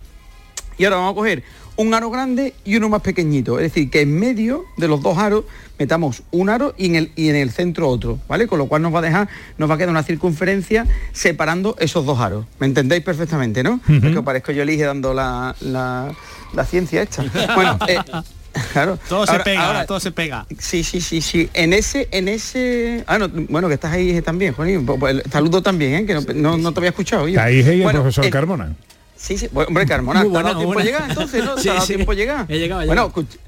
y ahora vamos a coger un aro grande y uno más pequeñito. Es decir, que en medio de los dos aros metamos un aro y en el, y en el centro otro, ¿vale? Con lo cual nos va a dejar, nos va a quedar una circunferencia separando esos dos aros. ¿Me entendéis perfectamente, no? Es que os parezco yo elige dando la, la- la ciencia esta. Bueno, eh, claro. Todo se pega, ahora- todo se pega. Sí, sí, sí, sí. En ese, en ese. Ah, no, bueno, que estás ahí también, Juanín. Pues, pues, Saludo también, ¿eh? que no, no- no te había escuchado. yo. Ahí y el Bueno, profesor eh, Carmona. Sí, sí. Bueno, hombre, Carmona, Muy ¿te ha dado tiempo muy a buena. llegar entonces, no? ¿Te Sí, ha dado sí. tiempo a llegar? He llegado, he Bueno, llegado. escuch-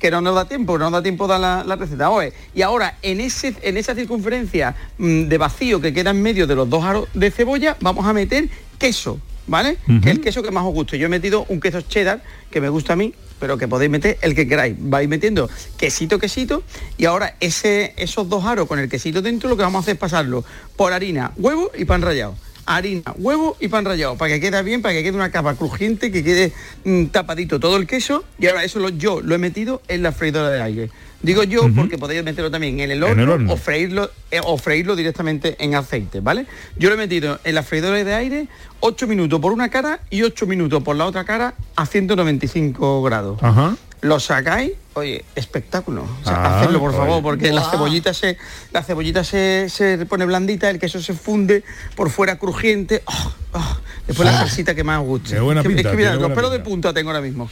que no nos da tiempo, no nos da tiempo dar la, la receta. Oye, y ahora, en, ese, en esa circunferencia mm, de vacío que queda en medio de los dos aros de cebolla, vamos a meter queso, ¿vale? Que es el queso que más os guste. Yo he metido un queso cheddar, que me gusta a mí, pero que podéis meter el que queráis. Vais metiendo quesito, quesito, y ahora ese, esos dos aros con el quesito dentro, lo que vamos a hacer es pasarlo por harina, huevo y pan rallado. Harina, huevo y pan rallado, para que quede bien, para que quede una capa crujiente, que quede mm, tapadito todo el queso. Y ahora eso lo, yo lo he metido en la freidora de aire. Digo yo porque podéis meterlo también en el En horno, el horno. o freírlo eh, o freírlo directamente en aceite, ¿vale? Yo lo he metido en la freidora de aire 8 minutos por una cara y 8 minutos por la otra cara a 195 grados. Ajá. Lo sacáis, oye, espectáculo. O sea, Ah, hacedlo por oye. favor, porque la Guau. cebollita se la cebollita se, se pone blandita, el queso se funde, por fuera crujiente. Oh, oh. Después la Ah. salsita que más os guste. Qué buena Es que- pinta, es que mira, los pelos de punta tengo ahora mismo.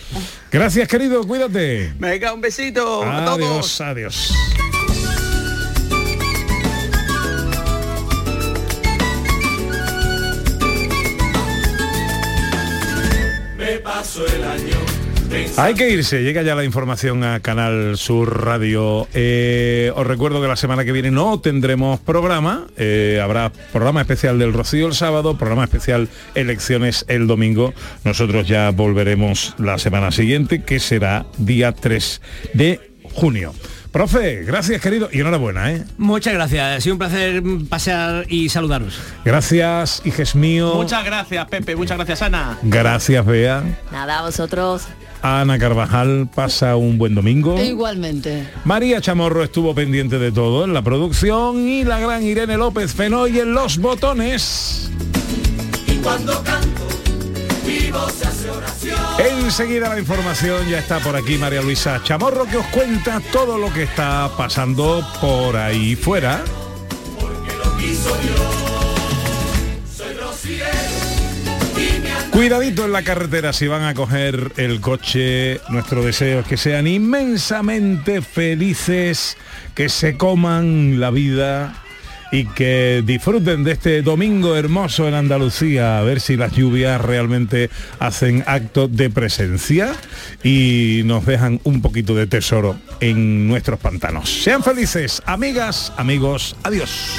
Gracias, querido, cuídate. Venga, un besito a todos. Adiós, adiós. Me paso el año. Hay que irse, llega ya la información a Canal Sur Radio. Eh, os recuerdo que la semana que viene no tendremos programa, eh, habrá programa especial del Rocío el sábado, programa especial elecciones el domingo. Nosotros ya volveremos la semana siguiente, que será día 3 de junio. Profe, gracias querido y enhorabuena, ¿eh? Muchas gracias, ha sido un placer pasear y saludaros. Gracias, hijes mío. Muchas gracias, Pepe. Muchas gracias, Ana. Gracias, Bea. Nada, vosotros. Ana Carvajal pasa un buen domingo. Igualmente. María Chamorro estuvo pendiente de todo en la producción y la gran Irene López Fenoy en los botones. Y cuando canto, mi voz se hace Enseguida la información ya está por aquí María Luisa Chamorro que os cuenta todo lo que está pasando por ahí fuera. Cuidadito en la carretera si van a coger el coche. Nuestro deseo es que sean inmensamente felices, que se coman la vida y que disfruten de este domingo hermoso en Andalucía, a ver si las lluvias realmente hacen acto de presencia y nos dejan un poquito de tesoro en nuestros pantanos. Sean felices, amigas, amigos, adiós.